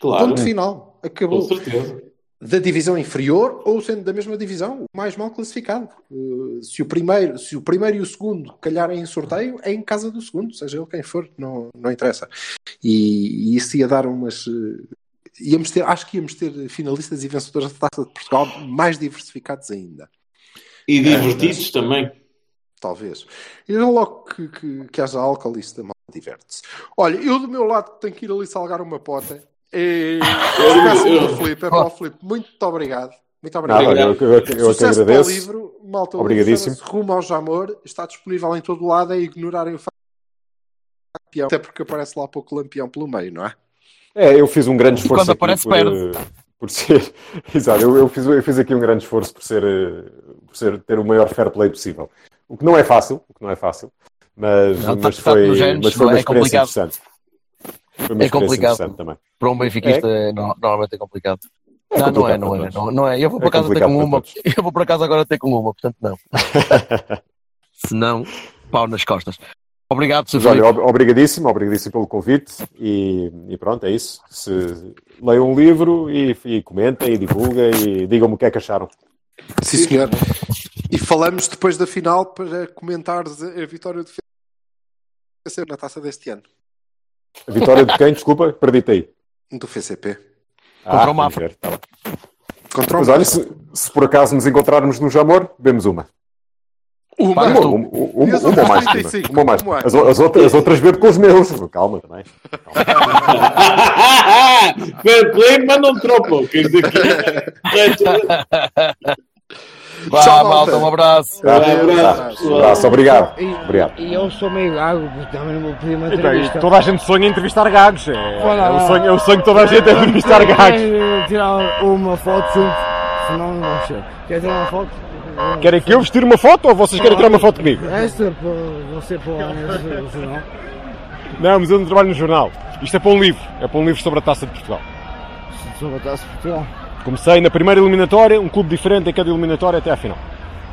Claro. Ponto final. Acabou. Com certeza. Da divisão inferior ou sendo da mesma divisão, o mais mal classificado. Uh, se, o primeiro, se o primeiro e o segundo calharem em sorteio, é em casa do segundo, seja ele quem for, não, não interessa. E, e isso ia dar umas. Uh, íamos ter, acho que íamos ter finalistas e vencedores da Taça de Portugal mais diversificados ainda. E divertidos é, também. Talvez. E logo que, que, que haja álcool, isso também diverte-se. Olha, eu do meu lado tenho que ir ali salgar uma pota. E... Eu, o Filipe, é para o Filipe. Muito obrigado. Muito obrigado. Nada, eu, eu, eu, eu que agradeço. Para o livro, malta, Obrigadíssimo. Rumo ao Jamor está disponível em todo lado. É ignorarem o lampião, até porque aparece lá pouco lampião pelo meio, não é? É, eu fiz um grande esforço. Quando aparece, por, perde. por ser. Exato, eu, eu, fiz, eu fiz aqui um grande esforço por ser, por ser ter o maior fair play possível. O que não é fácil, o que não é fácil, mas, Não, mas, tá- foi, tá nos mas foi uma é experiência complicado. interessante. Foi uma É complicado. também. Para um benfiquista, é, no- normalmente é complicado. não, não é, não é, não, não é. Eu vou É para casa ter complicado com uma. todos. Eu vou para casa agora ter com uma, portanto não. Se não, pau nas costas. Obrigado, Sr. Olha, ob- obrigadíssimo, obrigadíssimo pelo convite e, e pronto, é isso. Se leiam um livro e, e comentem e divulguem e digam-me o que é que acharam. Sim, senhor. E falamos depois da final para comentares a vitória do FCP na taça deste ano. A vitória de quem? Desculpa, perdi-te aí. Do FCP. Contra o Mafra. tá. Contra o Mas olha, se, se por acaso nos encontrarmos no Jamor, bebemos uma. Uma. Uma, uma, uma, uma outras mais. 35? Uma mais. É? As, as outras, as outras bebo com os meus. Calma também. Fair play, mas não tropa. Quer dizer que. Vá, Tchau, malta, malta. um abraço. Tá? abraço. Um abraço, obrigado. E, Obrigado. e eu sou meio gago, porque também não vou pedir uma entrevista. a gente sonha em entrevistar gagos. É, Olha, é o sonho, é o sonho de toda a gente é entrevistar gagos. Tirar uma foto junto, senão não vai ser. Quer tirar uma foto? Querem que eu vestir uma foto ou vocês querem tirar uma foto comigo? Esta, para você no jornal. Não, mas eu não trabalho no jornal. Isto é para um livro. É para um livro sobre a Taça de Portugal. Sobre a taça de Portugal. Comecei na primeira eliminatória, um clube diferente em cada eliminatória até à final.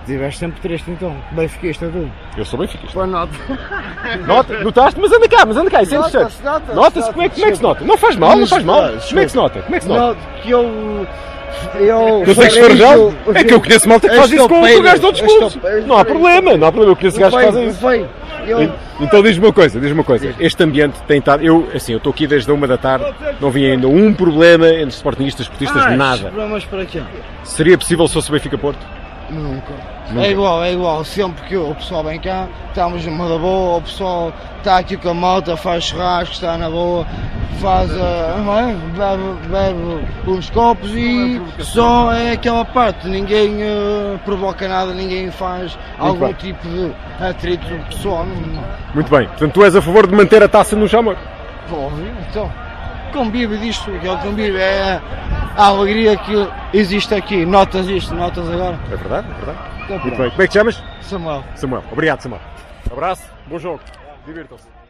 Tiveste sempre triste então. Bem fiquista tu. Eu sou benfiquista. Boa nota. Nota, notaste? Mas anda cá, mas anda cá, isso é interessante. Nota-se, Nota-se, como é, que- como é que se nota? Não faz mal, não faz mal. Como é que se nota? Como é que se nota? Nota que eu. Eu. Consegues farejado? É que eu conheço malta que faz isso com com gajos de outros clubes. Não há problema, não há problema. Eu conheço gajos que fazem isso. Eu. Então diz-me uma coisa, diz-me uma coisa. Este ambiente tem estado. Eu, assim, eu estou aqui desde a uma da tarde, não vi ainda um problema entre sportingistas, esportistas, Ah, nada. Problemas para quê? Seria possível se fosse Benfica Porto? Nunca. Nunca. É igual, é igual. Sempre que o pessoal vem cá, estamos numa da boa, o pessoal está aqui com a malta, faz churrasco, está na boa, faz não é? bebe, bebe uns copos e só é aquela parte. Ninguém eh, provoca nada, ninguém faz algum bem. tipo de atrito pessoal. Muito bem. Portanto, tu és a favor de manter a taça no Jamor? Óbvio, então. Convive disto, que é o convívio, é a alegria que existe aqui. Notas isto, notas agora. É verdade, é verdade. Então, Muito bem. Como é que te chamas? Samuel. Samuel. Obrigado, Samuel. Abraço, bom jogo. Divirtam-se.